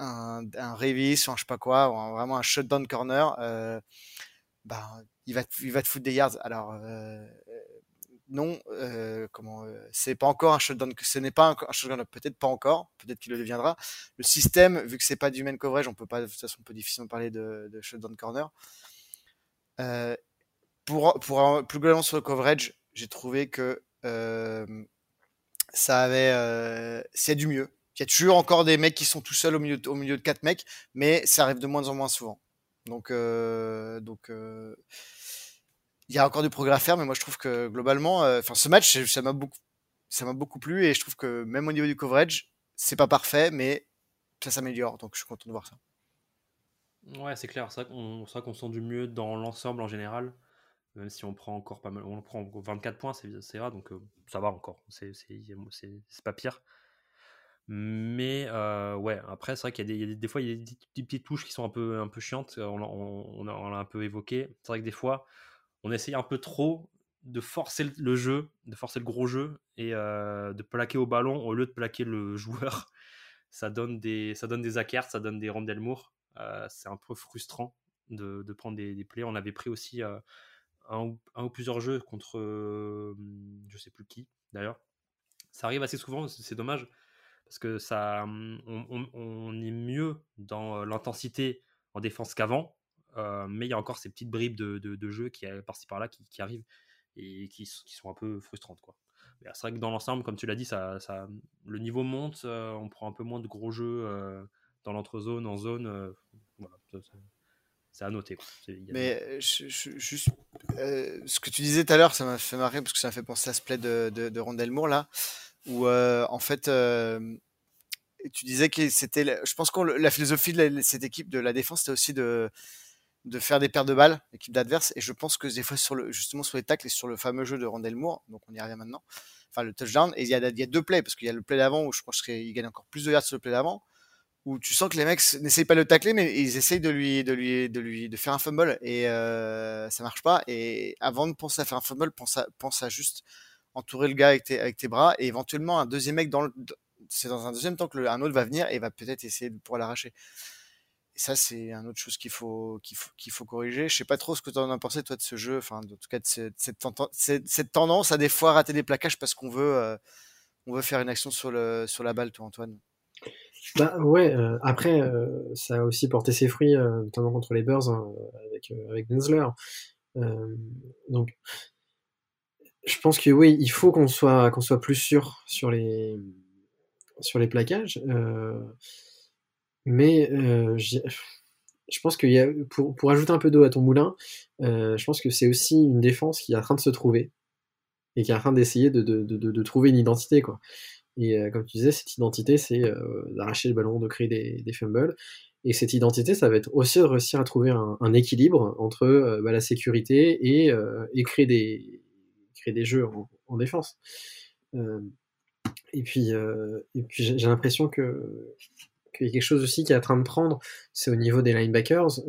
un, un Revis ou un je sais pas quoi, ou vraiment un shutdown corner, euh, bah, il va, il va te foutre des yards. Alors, euh, non, euh, comment, euh, c'est pas encore un shutdown, ce n'est pas un, shutdown, peut-être pas encore, peut-être qu'il le deviendra. Le système, vu que c'est pas du main coverage, on peut pas, de toute façon, on peut difficilement parler de, de shutdown corner. Pour, pour plus globalement sur le coverage, j'ai trouvé que ça avait, c'est du mieux. Il y a toujours encore des mecs qui sont tout seuls au milieu, au milieu de quatre mecs, mais ça arrive de moins en moins souvent. Donc, euh, donc, euh, il y a encore du progrès à faire, mais moi je trouve que globalement, euh, enfin, ce match, ça m'a beaucoup, ça m'a beaucoup plu et je trouve que même au niveau du coverage, c'est pas parfait, mais ça s'améliore. Donc, je suis content de voir ça. Ouais, c'est clair. C'est vrai qu'on sent du mieux dans l'ensemble en général. Même si on prend encore pas mal. On prend 24 points, c'est rare, donc ça va encore. C'est pas pire. Mais euh, ouais, après, c'est vrai qu'il y, a des, fois, il y a des, petites touches qui sont un peu, un peu chiantes. On, on, l'a un peu évoqué. C'est vrai que des fois, on essaye un peu trop de forcer le jeu, de forcer le gros jeu et euh, de plaquer au ballon au lieu de plaquer le joueur. Ça donne des, ça donne des ça donne des rondelles euh, c'est un peu frustrant de, de prendre des, des, plays. On avait pris aussi un, ou plusieurs jeux contre je sais plus qui d'ailleurs. Ça arrive assez souvent, c'est dommage parce que ça, on, est mieux dans l'intensité en défense qu'avant, mais il y a encore ces petites bribes de, de, jeu qui par-ci par-là qui, qui, arrivent et qui, qui, sont un peu frustrantes quoi. C'est vrai que dans l'ensemble, comme tu l'as dit, ça, ça, le niveau monte, on prend un peu moins de gros jeux dans l'entre-zone, en zone. voilà, c'est à noter. Mais euh, juste, euh, ce que tu disais tout à l'heure, ça m'a fait marrer parce que ça m'a fait penser à ce play de, de, là, où euh, en fait, tu disais que c'était, je pense que la philosophie de cette équipe de la défense, c'était aussi de faire des paires de balles, l'équipe d'adverse, et je pense que des fois justement sur les tacles et sur le fameux jeu de Rondelmour, donc on y revient maintenant, enfin le touchdown, et il y a, deux plays parce qu'il y a le play d'avant où je pense qu'il gagne encore plus de yards sur le play d'avant, où tu sens que les mecs n'essayent pas de le tacler, mais ils essayent de lui, de lui, de lui, de faire un fumble et euh, ça marche pas. Et avant de penser à faire un fumble, pense à juste entourer le gars avec tes, bras et éventuellement un deuxième mec c'est dans un deuxième temps que le, un autre va venir et va peut-être essayer de pouvoir l'arracher. Et ça, c'est une autre chose qu'il faut, qu'il faut, qu'il faut corriger. Je sais pas trop ce que tu en as pensé, toi, de ce jeu, enfin, en tout cas, de cette, tendance à des fois rater des plaquages parce qu'on veut, euh, on veut faire une action sur la balle, toi, Antoine. Bah ouais, euh, après, euh, ça a aussi porté ses fruits, notamment contre les Bears hein, avec, avec donc, je pense que oui, il faut qu'on soit, qu'on soit plus sûr sur les, sur les plaquages. mais je pense a, pour, pour ajouter un peu d'eau à ton moulin, je pense que c'est aussi une défense qui est en train de se trouver et qui est en train d'essayer de, de, de, trouver une identité. Quoi. Et euh, comme tu disais, cette identité, c'est euh, d'arracher le ballon, de créer des, des, fumbles. Et cette identité, ça va être aussi de réussir à trouver un, équilibre entre euh, bah, la sécurité et, et, créer, des, créer des jeux en, en défense. et puis, et puis j'ai l'impression que qu'il y a quelque chose aussi qui est en train de prendre, c'est au niveau des linebackers,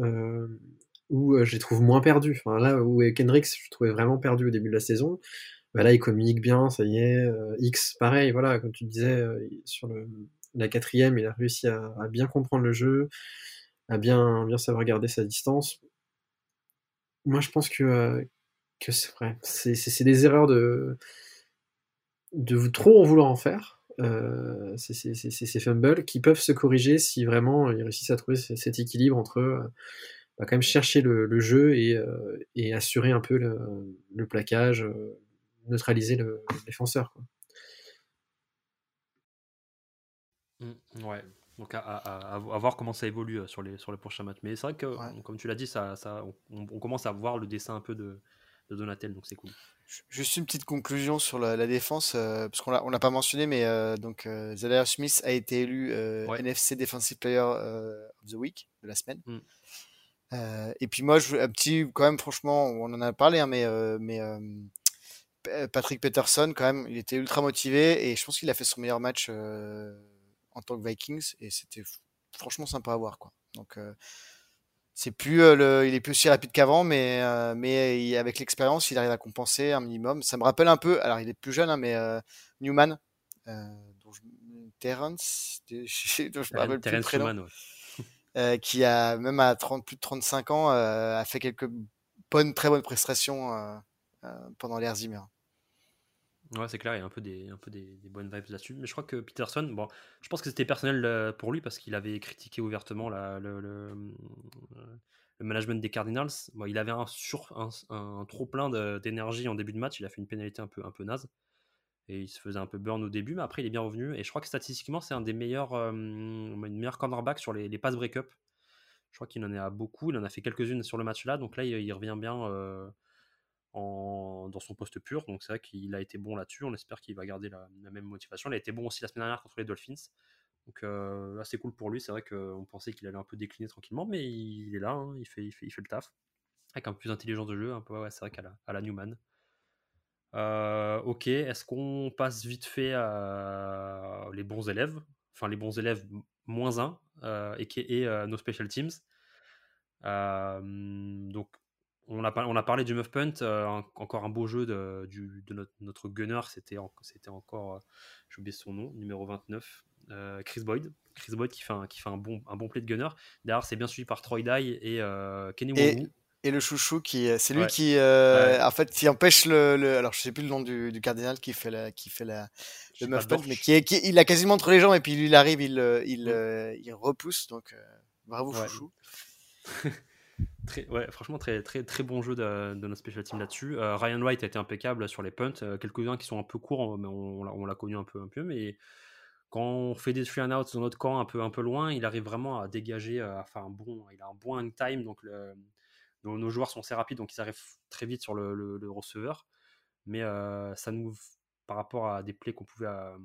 où je les trouve moins perdus. Là où Kendricks, je trouvais vraiment perdu au début de la saison, bah là il communique bien, ça y est. Euh, X, pareil, voilà, comme tu disais, euh, sur la quatrième, il a réussi à, à, bien comprendre le jeu, à bien, bien savoir garder sa distance. Moi, je pense que, euh, que c'est vrai, c'est des erreurs de, de trop en vouloir en faire. Euh, c'est ces fumbles qui peuvent se corriger si vraiment ils réussissent à trouver cet équilibre entre bah, quand même chercher le, le jeu et, et, assurer un peu le, le plaquage, neutraliser le, défenseur. Quoi. Mmh, ouais, donc à, à, à, voir comment ça évolue euh, sur les, sur les prochains matchs. Mais c'est vrai que, comme tu l'as dit, ça, ça, on, commence à voir le dessin un peu de, de Donatel, donc c'est cool. Juste une petite conclusion sur la, la défense, euh, parce qu'on l'a pas mentionné, mais euh, donc euh, Smith a été élu euh, ouais. NFC Defensive Player of the Week de la semaine. Mmh. et puis moi, je, un petit, quand même, franchement, on en a parlé, hein, mais, mais Patrick Peterson, quand même, il était ultra motivé et je pense qu'il a fait son meilleur match euh, en tant que Vikings et c'était franchement sympa à voir. Quoi. Donc, euh, c'est plus, euh, le, il est plus aussi rapide qu'avant, mais, euh, mais il, avec l'expérience, il arrive à compenser un minimum. Ça me rappelle un peu, alors il est plus jeune, hein, mais euh, Newman, dont je, Terrence, dont je me rappelle plus Newman, ouais. qui a même à 30, plus de 35 ans a fait quelques bonnes, très bonnes prestations pendant l'ère Zimmer. Ouais, c'est clair, il y a un peu des, un peu des, bonnes vibes là-dessus. Mais je crois que Peterson, bon, je pense que c'était personnel euh, pour lui parce qu'il avait critiqué ouvertement la, le, le, le, management des Cardinals. Bon, il avait un, sur, un, un trop plein d'énergie en début de match. Il a fait une pénalité un peu, un peu naze. et il se faisait un peu burn au début, mais après il est bien revenu. Et je crois que statistiquement, c'est un des meilleurs, euh, meilleurs cornerbacks sur les, les passes break-up. Je crois qu'il en est à beaucoup. Il en a fait quelques-unes sur le match là. Donc là, il, revient bien euh, dans son poste pur. Donc c'est vrai qu'il a été bon là-dessus. On espère qu'il va garder la, même motivation. Il a été bon aussi la semaine dernière contre les Dolphins. Donc euh, c'est cool pour lui. C'est vrai qu'on pensait qu'il allait un peu décliner tranquillement, mais il est là. Hein. Il, fait, il, fait, il fait le taf. Avec un peu plus d'intelligence de jeu. Un peu, ouais, c'est vrai qu'à la, à la Newman. Euh, ok, est-ce qu'on passe vite fait à les bons élèves? Enfin, les bons élèves moins 1 euh, et, et euh, nos special teams. donc, on a, on a parlé du Muff Punt, encore un beau jeu de, du, de notre, notre, gunner, c'était c'était encore, j'ai oublié son nom, numéro 29, Chris Boyd. Chris Boyd qui fait un, qui fait un, bon, un bon play de gunner. Derrière, c'est bien suivi par Troy Dye et Kenny Wongwu. et le chouchou qui c'est lui qui euh, en fait qui empêche le, le, alors je sais plus le nom du, du cardinal qui fait la qui fait la le meuf mais qui est qui il a quasiment entre les jambes et puis lui il arrive il euh, il, euh, il repousse donc bravo chouchou franchement très très très bon jeu de, notre special team là-dessus Ryan White a été impeccable sur les punts quelques-uns qui sont un peu courts mais on, l'a connu un peu un peu mais quand on fait des three and out dans notre camp un peu un peu loin il arrive vraiment à dégager faire un bon il a un bon time donc nos, joueurs sont assez rapides, donc ils arrivent très vite sur le, receveur. Mais euh, ça nous, par rapport à des plays qu'on pouvait, euh,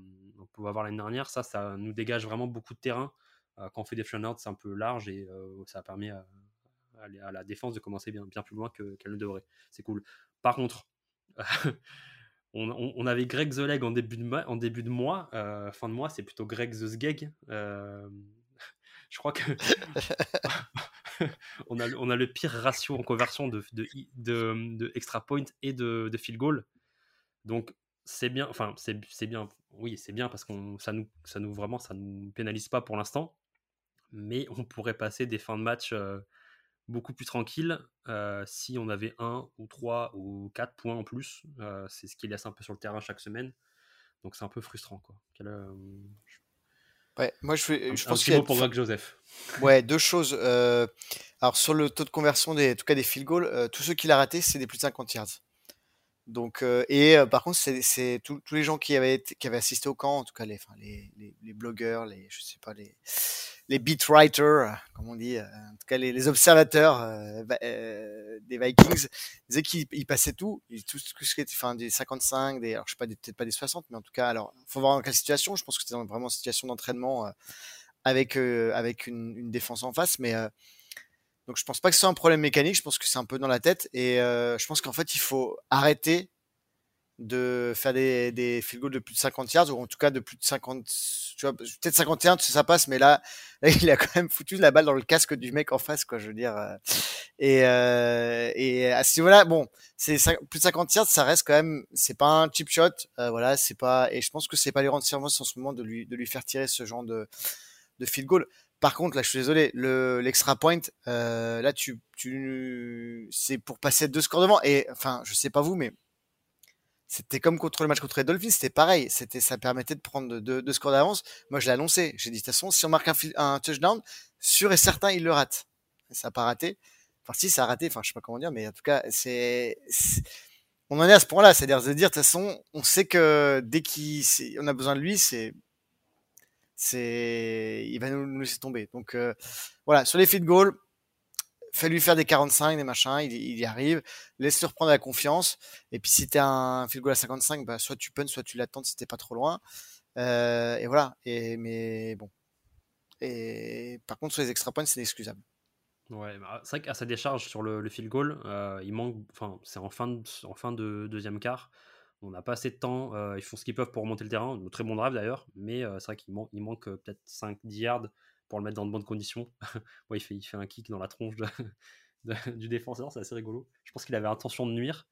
pouvait avoir l'année dernière, ça, ça nous dégage vraiment beaucoup de terrain. Euh, quand on fait des out, c'est un peu large et ça a permis à, la défense de commencer bien, bien plus loin qu'elle ne devrait. C'est cool. Par contre, on, avait Greg The Leg en début de, en début de mois. fin de mois, c'est plutôt Greg The Sgeg. je crois que on, a, le pire ratio en conversion de, de, de, extra point et de, field goal. Donc, c'est bien, enfin, c'est bien, oui, c'est bien parce que ça nous, ça nous ça nous pénalise pas pour l'instant, mais on pourrait passer des fins de match euh, beaucoup plus tranquilles euh, si on avait un ou trois ou quatre points en plus. Euh, c'est ce qui laisse un peu sur le terrain chaque semaine, donc c'est un peu frustrant, quoi. Ouais, moi je, fais, je pense qu'il y a pour Greg Joseph. Ouais, deux choses. Euh, alors sur le taux de conversion des, en tout cas des field goals, euh, tous ceux qu'il a raté, c'est des plus de 50 yards. Donc euh, et par contre, c'est tous les gens qui avaient qui avaient assisté au camp, en tout cas les, enfin, les, les, les blogueurs, les je sais pas les les beat writers, comme on dit, euh, en tout cas les, les observateurs euh, euh, des Vikings, disaient qu'ils passaient tout, tout, ce qui était, enfin des 55, des, alors je sais pas, peut-être pas des 60, mais en tout cas, alors faut voir dans quelle situation. Je pense que c'était vraiment une situation d'entraînement avec avec une, une, défense en face, mais donc je pense pas que ce soit un problème mécanique. Je pense que c'est un peu dans la tête et je pense qu'en fait il faut arrêter de faire des, des field goals de plus de 50 yards, ou en tout cas de plus de 50, tu vois, peut-être 51, ça passe, mais là, il a quand même foutu la balle dans le casque du mec en face, quoi, je veux dire. Euh. Et, euh, et à ce niveau-là, bon, c'est plus de 50 yards, ça reste quand même, c'est pas un cheap shot, euh, voilà, c'est pas, et je pense que c'est pas les rendre service en ce moment de lui, de lui faire tirer ce genre de, de field goal. Par contre, là, je suis désolé, le l'extra point, euh, là, tu, tu, c'est pour passer deux scores devant. Et enfin, je sais pas vous, mais c'était comme contre le match contre les Dolphins, c'était pareil. C'était, ça permettait de prendre deux, deux scores d'avance. Moi, je l'ai annoncé. J'ai dit, de toute façon, si on marque un, touchdown, sûr et certain, il le rate. ça n'a pas raté. Enfin, si, ça a raté. Enfin, je sais pas comment dire, mais en tout cas, c'est, on en est à ce point-là. C'est-à-dire de dire, de toute façon, on sait que dès qu'on a besoin de lui, c'est, c'est, il va nous, laisser tomber. Donc, euh, voilà. Sur les feed goals, fais lui faire des 45, des machins, il, y arrive, laisse-le reprendre la confiance. Et puis si t'es un field goal à 55, bah, soit tu punts, soit tu l'attends si t'es pas trop loin. Euh, et voilà. Et, mais bon. Et par contre, sur les extra points, c'est inexcusable. Ouais, bah, c'est vrai qu'à sa décharge sur le, le field goal, euh, il manque, enfin, c'est en fin de, en fin de deuxième quart. On n'a pas assez de temps. Euh, ils font ce qu'ils peuvent pour remonter le terrain. Très bon drive d'ailleurs, mais euh, c'est vrai qu'il il manque peut-être 5-10 yards pour le mettre dans de bonnes conditions. ouais, il, fait, un kick dans la tronche du défenseur, c'est assez rigolo. Je pense qu'il avait intention de nuire,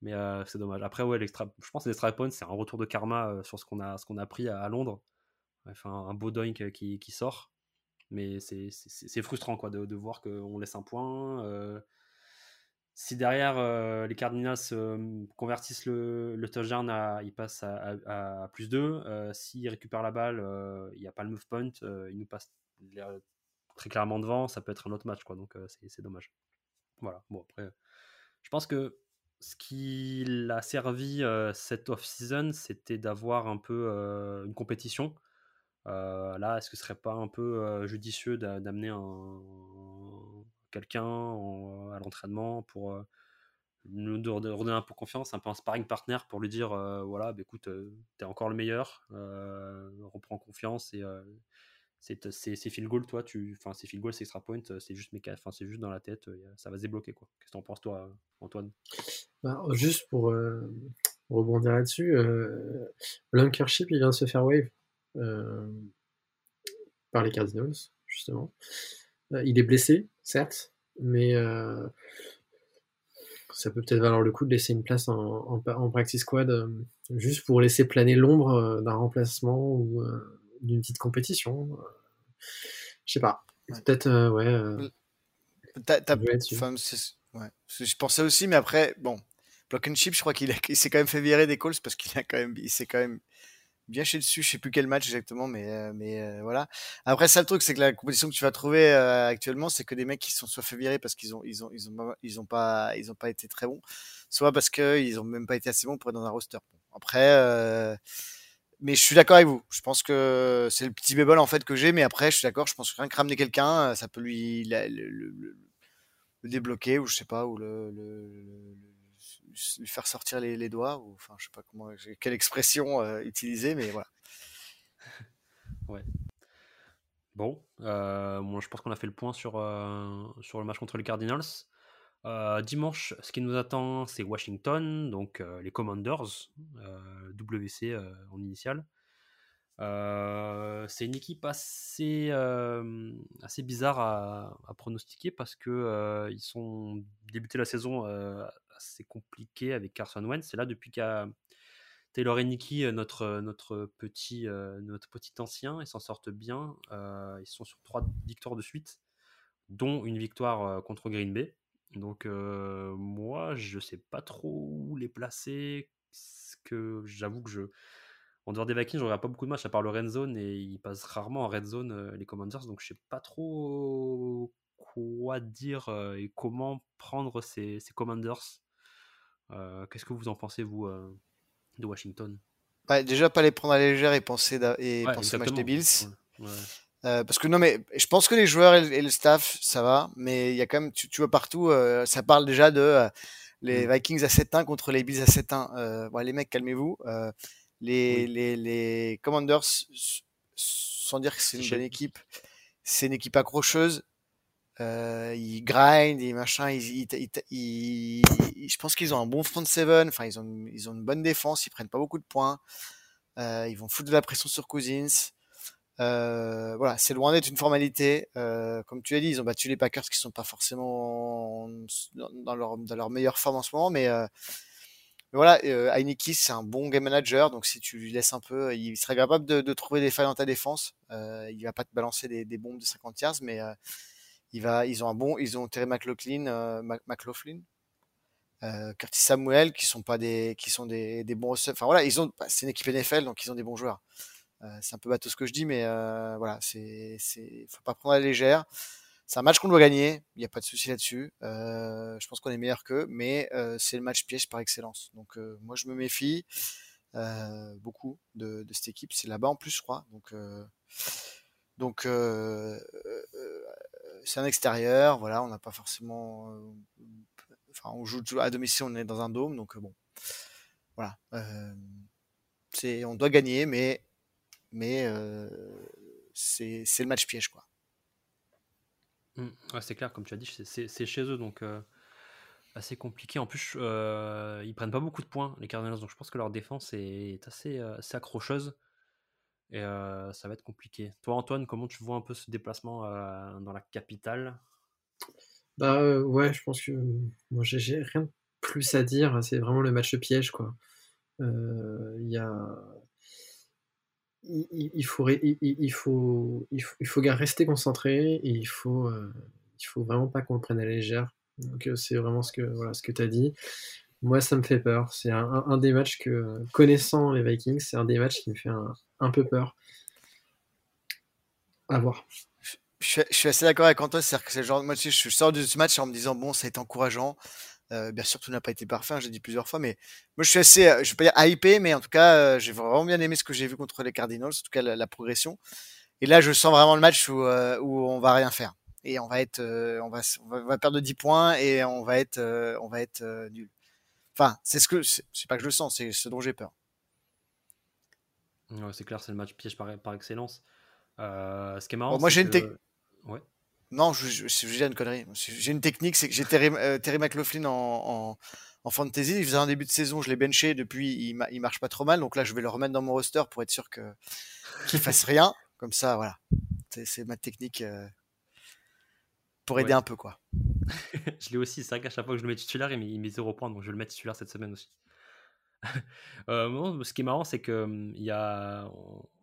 mais euh, c'est dommage. Après, ouais, je pense que l'extra point, c'est un retour de karma euh, sur ce qu'on a, pris à, Londres. Un beau euh, qui, sort, mais c'est frustrant quoi, de voir qu'on laisse un point. Si derrière les Cardinals convertissent le, le touchdown, à, ils passent à, plus 2. S'ils récupèrent la balle, il n'y a pas le move point, ils nous passent très clairement devant, ça peut être un autre match, quoi. Donc euh, c'est dommage. Voilà. Bon après, je pense que ce qui l'a servi cette off-season, c'était d'avoir un peu une compétition. là, est-ce que ce serait pas un peu judicieux d'amener un, quelqu'un à l'entraînement pour nous redonner un peu confiance, un peu un sparring partner pour lui dire voilà, bah, écoute, t'es encore le meilleur, reprends confiance et c'est field goal, toi, enfin, c'est field goal, c'est extra point, c'est juste dans la tête, ça va se débloquer, quoi. Qu'est-ce que t'en penses, toi, Antoine? Bah, Juste pour rebondir là-dessus, Lunkership, il vient de se faire wave par les Cardinals, justement. il est blessé, certes, mais ça peut peut-être valoir le coup de laisser une place en, en, practice squad juste pour laisser planer l'ombre d'un remplacement ou d'une petite compétition. Euh, je sais pas. Peut-être, euh, ouais. Euh, je pensais aussi, mais après, bon, Block and Chip, je crois qu'il s'est quand même fait virer des calls parce qu'il a quand même, il s'est quand même bien chez dessus. Je sais plus quel match exactement, mais mais voilà. Après, ça le truc, c'est que la compétition que tu vas trouver actuellement, c'est que des mecs qui sont soit fait virer parce qu'ils ont ils ont ils ont ils ont pas ils ont pas été très bons, soit parce qu'ils ont même pas été assez bons pour être dans un roster. Après mais je suis d'accord avec vous. Je pense que c'est le petit bémol en fait que j'ai, mais après, je suis d'accord. Je pense que rien que ramener quelqu'un, euh, ça peut lui le, débloquer ou je sais pas, ou le, lui faire sortir les, doigts, ou enfin, je sais pas comment, quelle expression euh, utiliser, mais voilà. ouais. Bon, euh, moi je pense qu'on a fait le point sur, sur le match contre les Cardinals. Euh, dimanche, ce qui nous attend, c'est Washington, donc euh, les Commanders, euh, WC en initial. c'est une équipe assez, assez bizarre à, pronostiquer parce que ils sont débuté la saison assez compliquée avec Carson Wentz. C'est là depuis qu'à Taylor et Nicky, notre, notre, petit, notre petit ancien, ils s'en sortent bien. ils sont sur trois victoires de suite, dont une victoire contre Green Bay. Donc moi, je sais pas trop où les placer. J'avoue que je, en dehors des Vikings, je regarde pas beaucoup de matchs à part le red zone et ils passent rarement en red zone les Commanders. Donc je sais pas trop quoi dire et comment prendre ces Commanders. Qu'est-ce que vous en pensez vous de Washington? Bah, Déjà pas les prendre à la légère et penser, et penser au match des Bills. Euh, parce que non, mais je pense que les joueurs et, le staff, ça va, mais il y a quand même, tu, vois partout, euh, ça parle déjà de euh, les mm. Vikings à 7-1 contre les Bills à 7-1. bon, les mecs, calmez-vous. les, les, les Commanders, sans dire que c'est une bonne équipe, c'est une équipe accrocheuse. Ils grind, ils machin, ils, je pense qu'ils ont un bon front seven, enfin ils ont, ils ont une bonne défense, ils prennent pas beaucoup de points, ils vont foutre de la pression sur Cousins. Euh, voilà, c'est loin d'être une formalité. Euh, comme tu l'as dit, ils ont battu les Packers qui sont pas forcément dans leur, meilleure forme en ce moment, mais, euh, voilà, euh, c'est un bon game manager, donc si tu lui laisses un peu, il serait capable de, trouver des failles dans ta défense. Euh, il va pas te balancer des, des bombes de 50 yards, mais ils ont un bon, ils ont Terry McLaughlin, McLaughlin, Curtis Samuel, qui sont pas des, qui sont des, des bons, enfin voilà, ils ont, bah, c'est une équipe NFL, donc ils ont des bons joueurs. Euh, c'est un peu bateau ce que je dis, mais euh, voilà, c'est, faut pas prendre à la légère. C'est un match qu'on doit gagner, il n'y a pas de souci là-dessus. Euh, je pense qu'on est meilleur qu'eux, mais c'est le match piège par excellence. Donc moi je me méfie beaucoup de, cette équipe. C'est là-bas en plus, je crois. Donc donc c'est un extérieur. Voilà, on n'a pas forcément. Enfin, on joue à domicile, on est dans un dôme, donc bon. Voilà. c'est, on doit gagner, mais mais c'est le match piège quoi. Mmh. c'est clair, comme tu as dit, c'est chez eux, donc assez compliqué. En plus, euh, ils prennent pas beaucoup de points, les Cardinals, donc je pense que leur défense est, assez, accrocheuse et ça va être compliqué. Toi, Antoine, comment tu vois un peu ce déplacement dans la capitale? Bah ouais, je pense que moi j'ai rien de plus à dire. C'est vraiment le match piège, quoi. Il y a il, faut, il, faut, il, faut, il rester concentré et il faut, il faut vraiment pas qu'on le prenne à la légère. Donc c'est vraiment ce que, voilà, ce que tu as dit. Moi, ça me fait peur. C'est un, des matchs que, connaissant les Vikings, c'est un des matchs qui me fait un, peu peur. À voir. Je, suis assez d'accord avec Antoine, c'est-à-dire que c'est genre, moi, je sors de ce match en me disant, bon, ça a été encourageant. bien sûr, tout n'a pas été parfait, hein, j'ai dit plusieurs fois, mais moi je suis assez, je vais pas dire hypé, mais en tout cas, j'ai vraiment bien aimé ce que j'ai vu contre les Cardinals, en tout cas la, progression. Et là, je sens vraiment le match où, où on va rien faire et on va être, on va, on va perdre 10 points et on va être, on va être nul. Enfin, c'est ce que, c'est pas que je le sens, c'est ce dont j'ai peur. C'est clair, c'est le match piège par, par excellence. Euh, ce qui est marrant, moi j'ai une technique. Ouais. Non, je, je, je, une connerie. J'ai une technique, c'est que j'ai Terry, euh, Terry, McLaughlin en, en, en, fantasy. Il faisait un début de saison, je l'ai benché. Depuis, il, il, marche pas trop mal. Donc là, je vais le remettre dans mon roster pour être sûr que qu'il fasse rien. Comme ça, voilà. C'est ma technique euh, pour aider un peu, quoi. je l'ai aussi. C'est vrai qu'à chaque fois que je le mets titulaire, il met, il met 0 points. Donc je vais le mettre titulaire cette semaine aussi. euh, ce qui est marrant, c'est que il y a,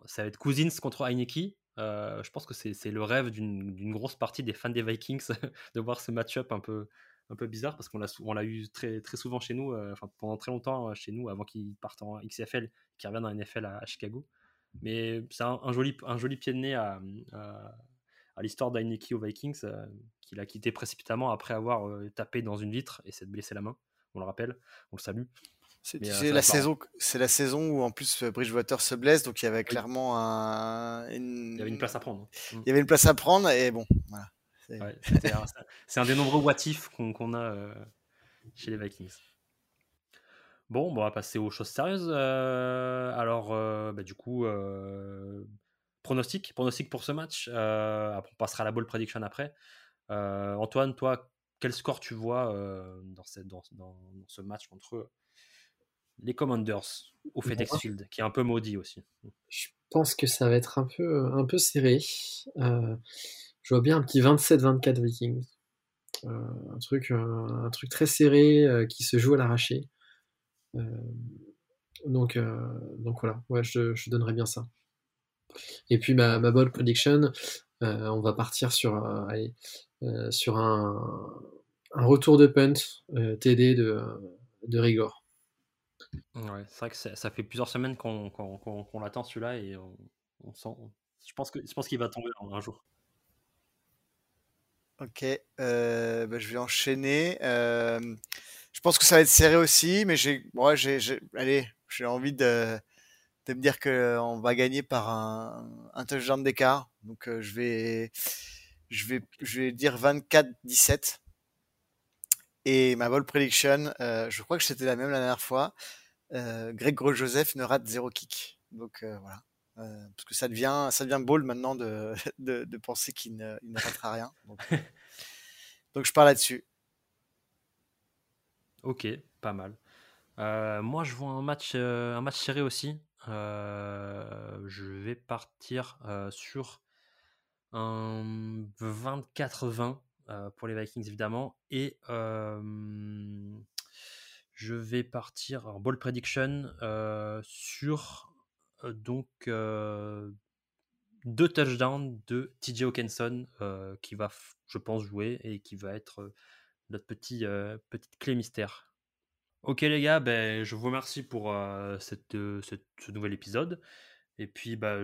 ça va être Cousins contre Heineke. Euh, je pense que c'est le rêve d'une grosse partie des fans des Vikings de voir ce match-up un peu, un peu bizarre parce qu'on l'a eu très, très souvent chez nous, euh, pendant très longtemps euh, chez nous avant qu'il parte en XFL, qu'il revienne en NFL à, Chicago. Mais c'est un, joli, un joli pied de nez à, à, l'histoire d'Heineke aux Vikings, qu'il a quitté précipitamment après avoir tapé dans une vitre et s'être blessé la main. On le rappelle, on le salue. C'est la saison, c'est la saison où en plus Bridgewater se blesse, donc il y avait clairement un, une... il y avait une place à prendre. Il y avait une place à prendre et bon, voilà. C'est un, des nombreux what qu'on a euh, chez les Vikings. Bon, bon, on va passer aux choses sérieuses. Euh, alors, euh, bah, du coup, pronostic, pronostic pour ce match. on passera à la ball prediction après. Antoine, toi, quel score tu vois dans, cette, dans, dans, ce match contre les Commanders au FedEx Field, qui est un peu maudit aussi. Je pense que ça va être un peu, un peu serré. Euh, je vois bien un petit 27-24 Vikings. Euh, un, truc, euh, un truc très serré qui se joue à l'arraché. donc, donc voilà, ouais, je, je, donnerais bien ça. Et puis ma, ma prediction, on va partir sur, allez, sur un, un, retour de punt TD de, de Rigor. Ouais, c'est vrai que ça, fait plusieurs semaines qu'on l'attend celui-là et on, sent. Je pense que je qu'il va tomber un, jour. Ok, euh, bah, je vais enchaîner. Euh, je pense que ça va être serré aussi, mais j'ai, moi, envie de, de me dire que on va gagner par un, un touchdown d'écart. Donc euh, je vais, je vais, je vais dire 24-17. Et ma ball prediction, je crois que c'était la même la dernière fois. Euh, Greg Gros-Joseph ne rate zéro kick. Donc euh, voilà. Euh, parce que ça devient, ça devient ball maintenant de, de, de penser qu'il ne, il ne ratera rien. Donc, donc je pars là-dessus. Ok, pas mal. moi, je vois un match, un match serré aussi. je vais partir sur un 24-20 pour les Vikings évidemment et je vais partir en ball prediction euh, sur euh, donc euh, deux touchdowns de TJ Hawkinson qui va, je pense, jouer et qui va être notre petit, petite clé mystère. Ok les gars, ben, je vous remercie pour cette, ce nouvel épisode. Et puis bah,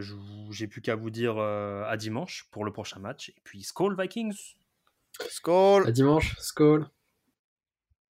j'ai plus qu'à vous dire à dimanche pour le prochain match. Et puis Skull Vikings Skull À dimanche, Skull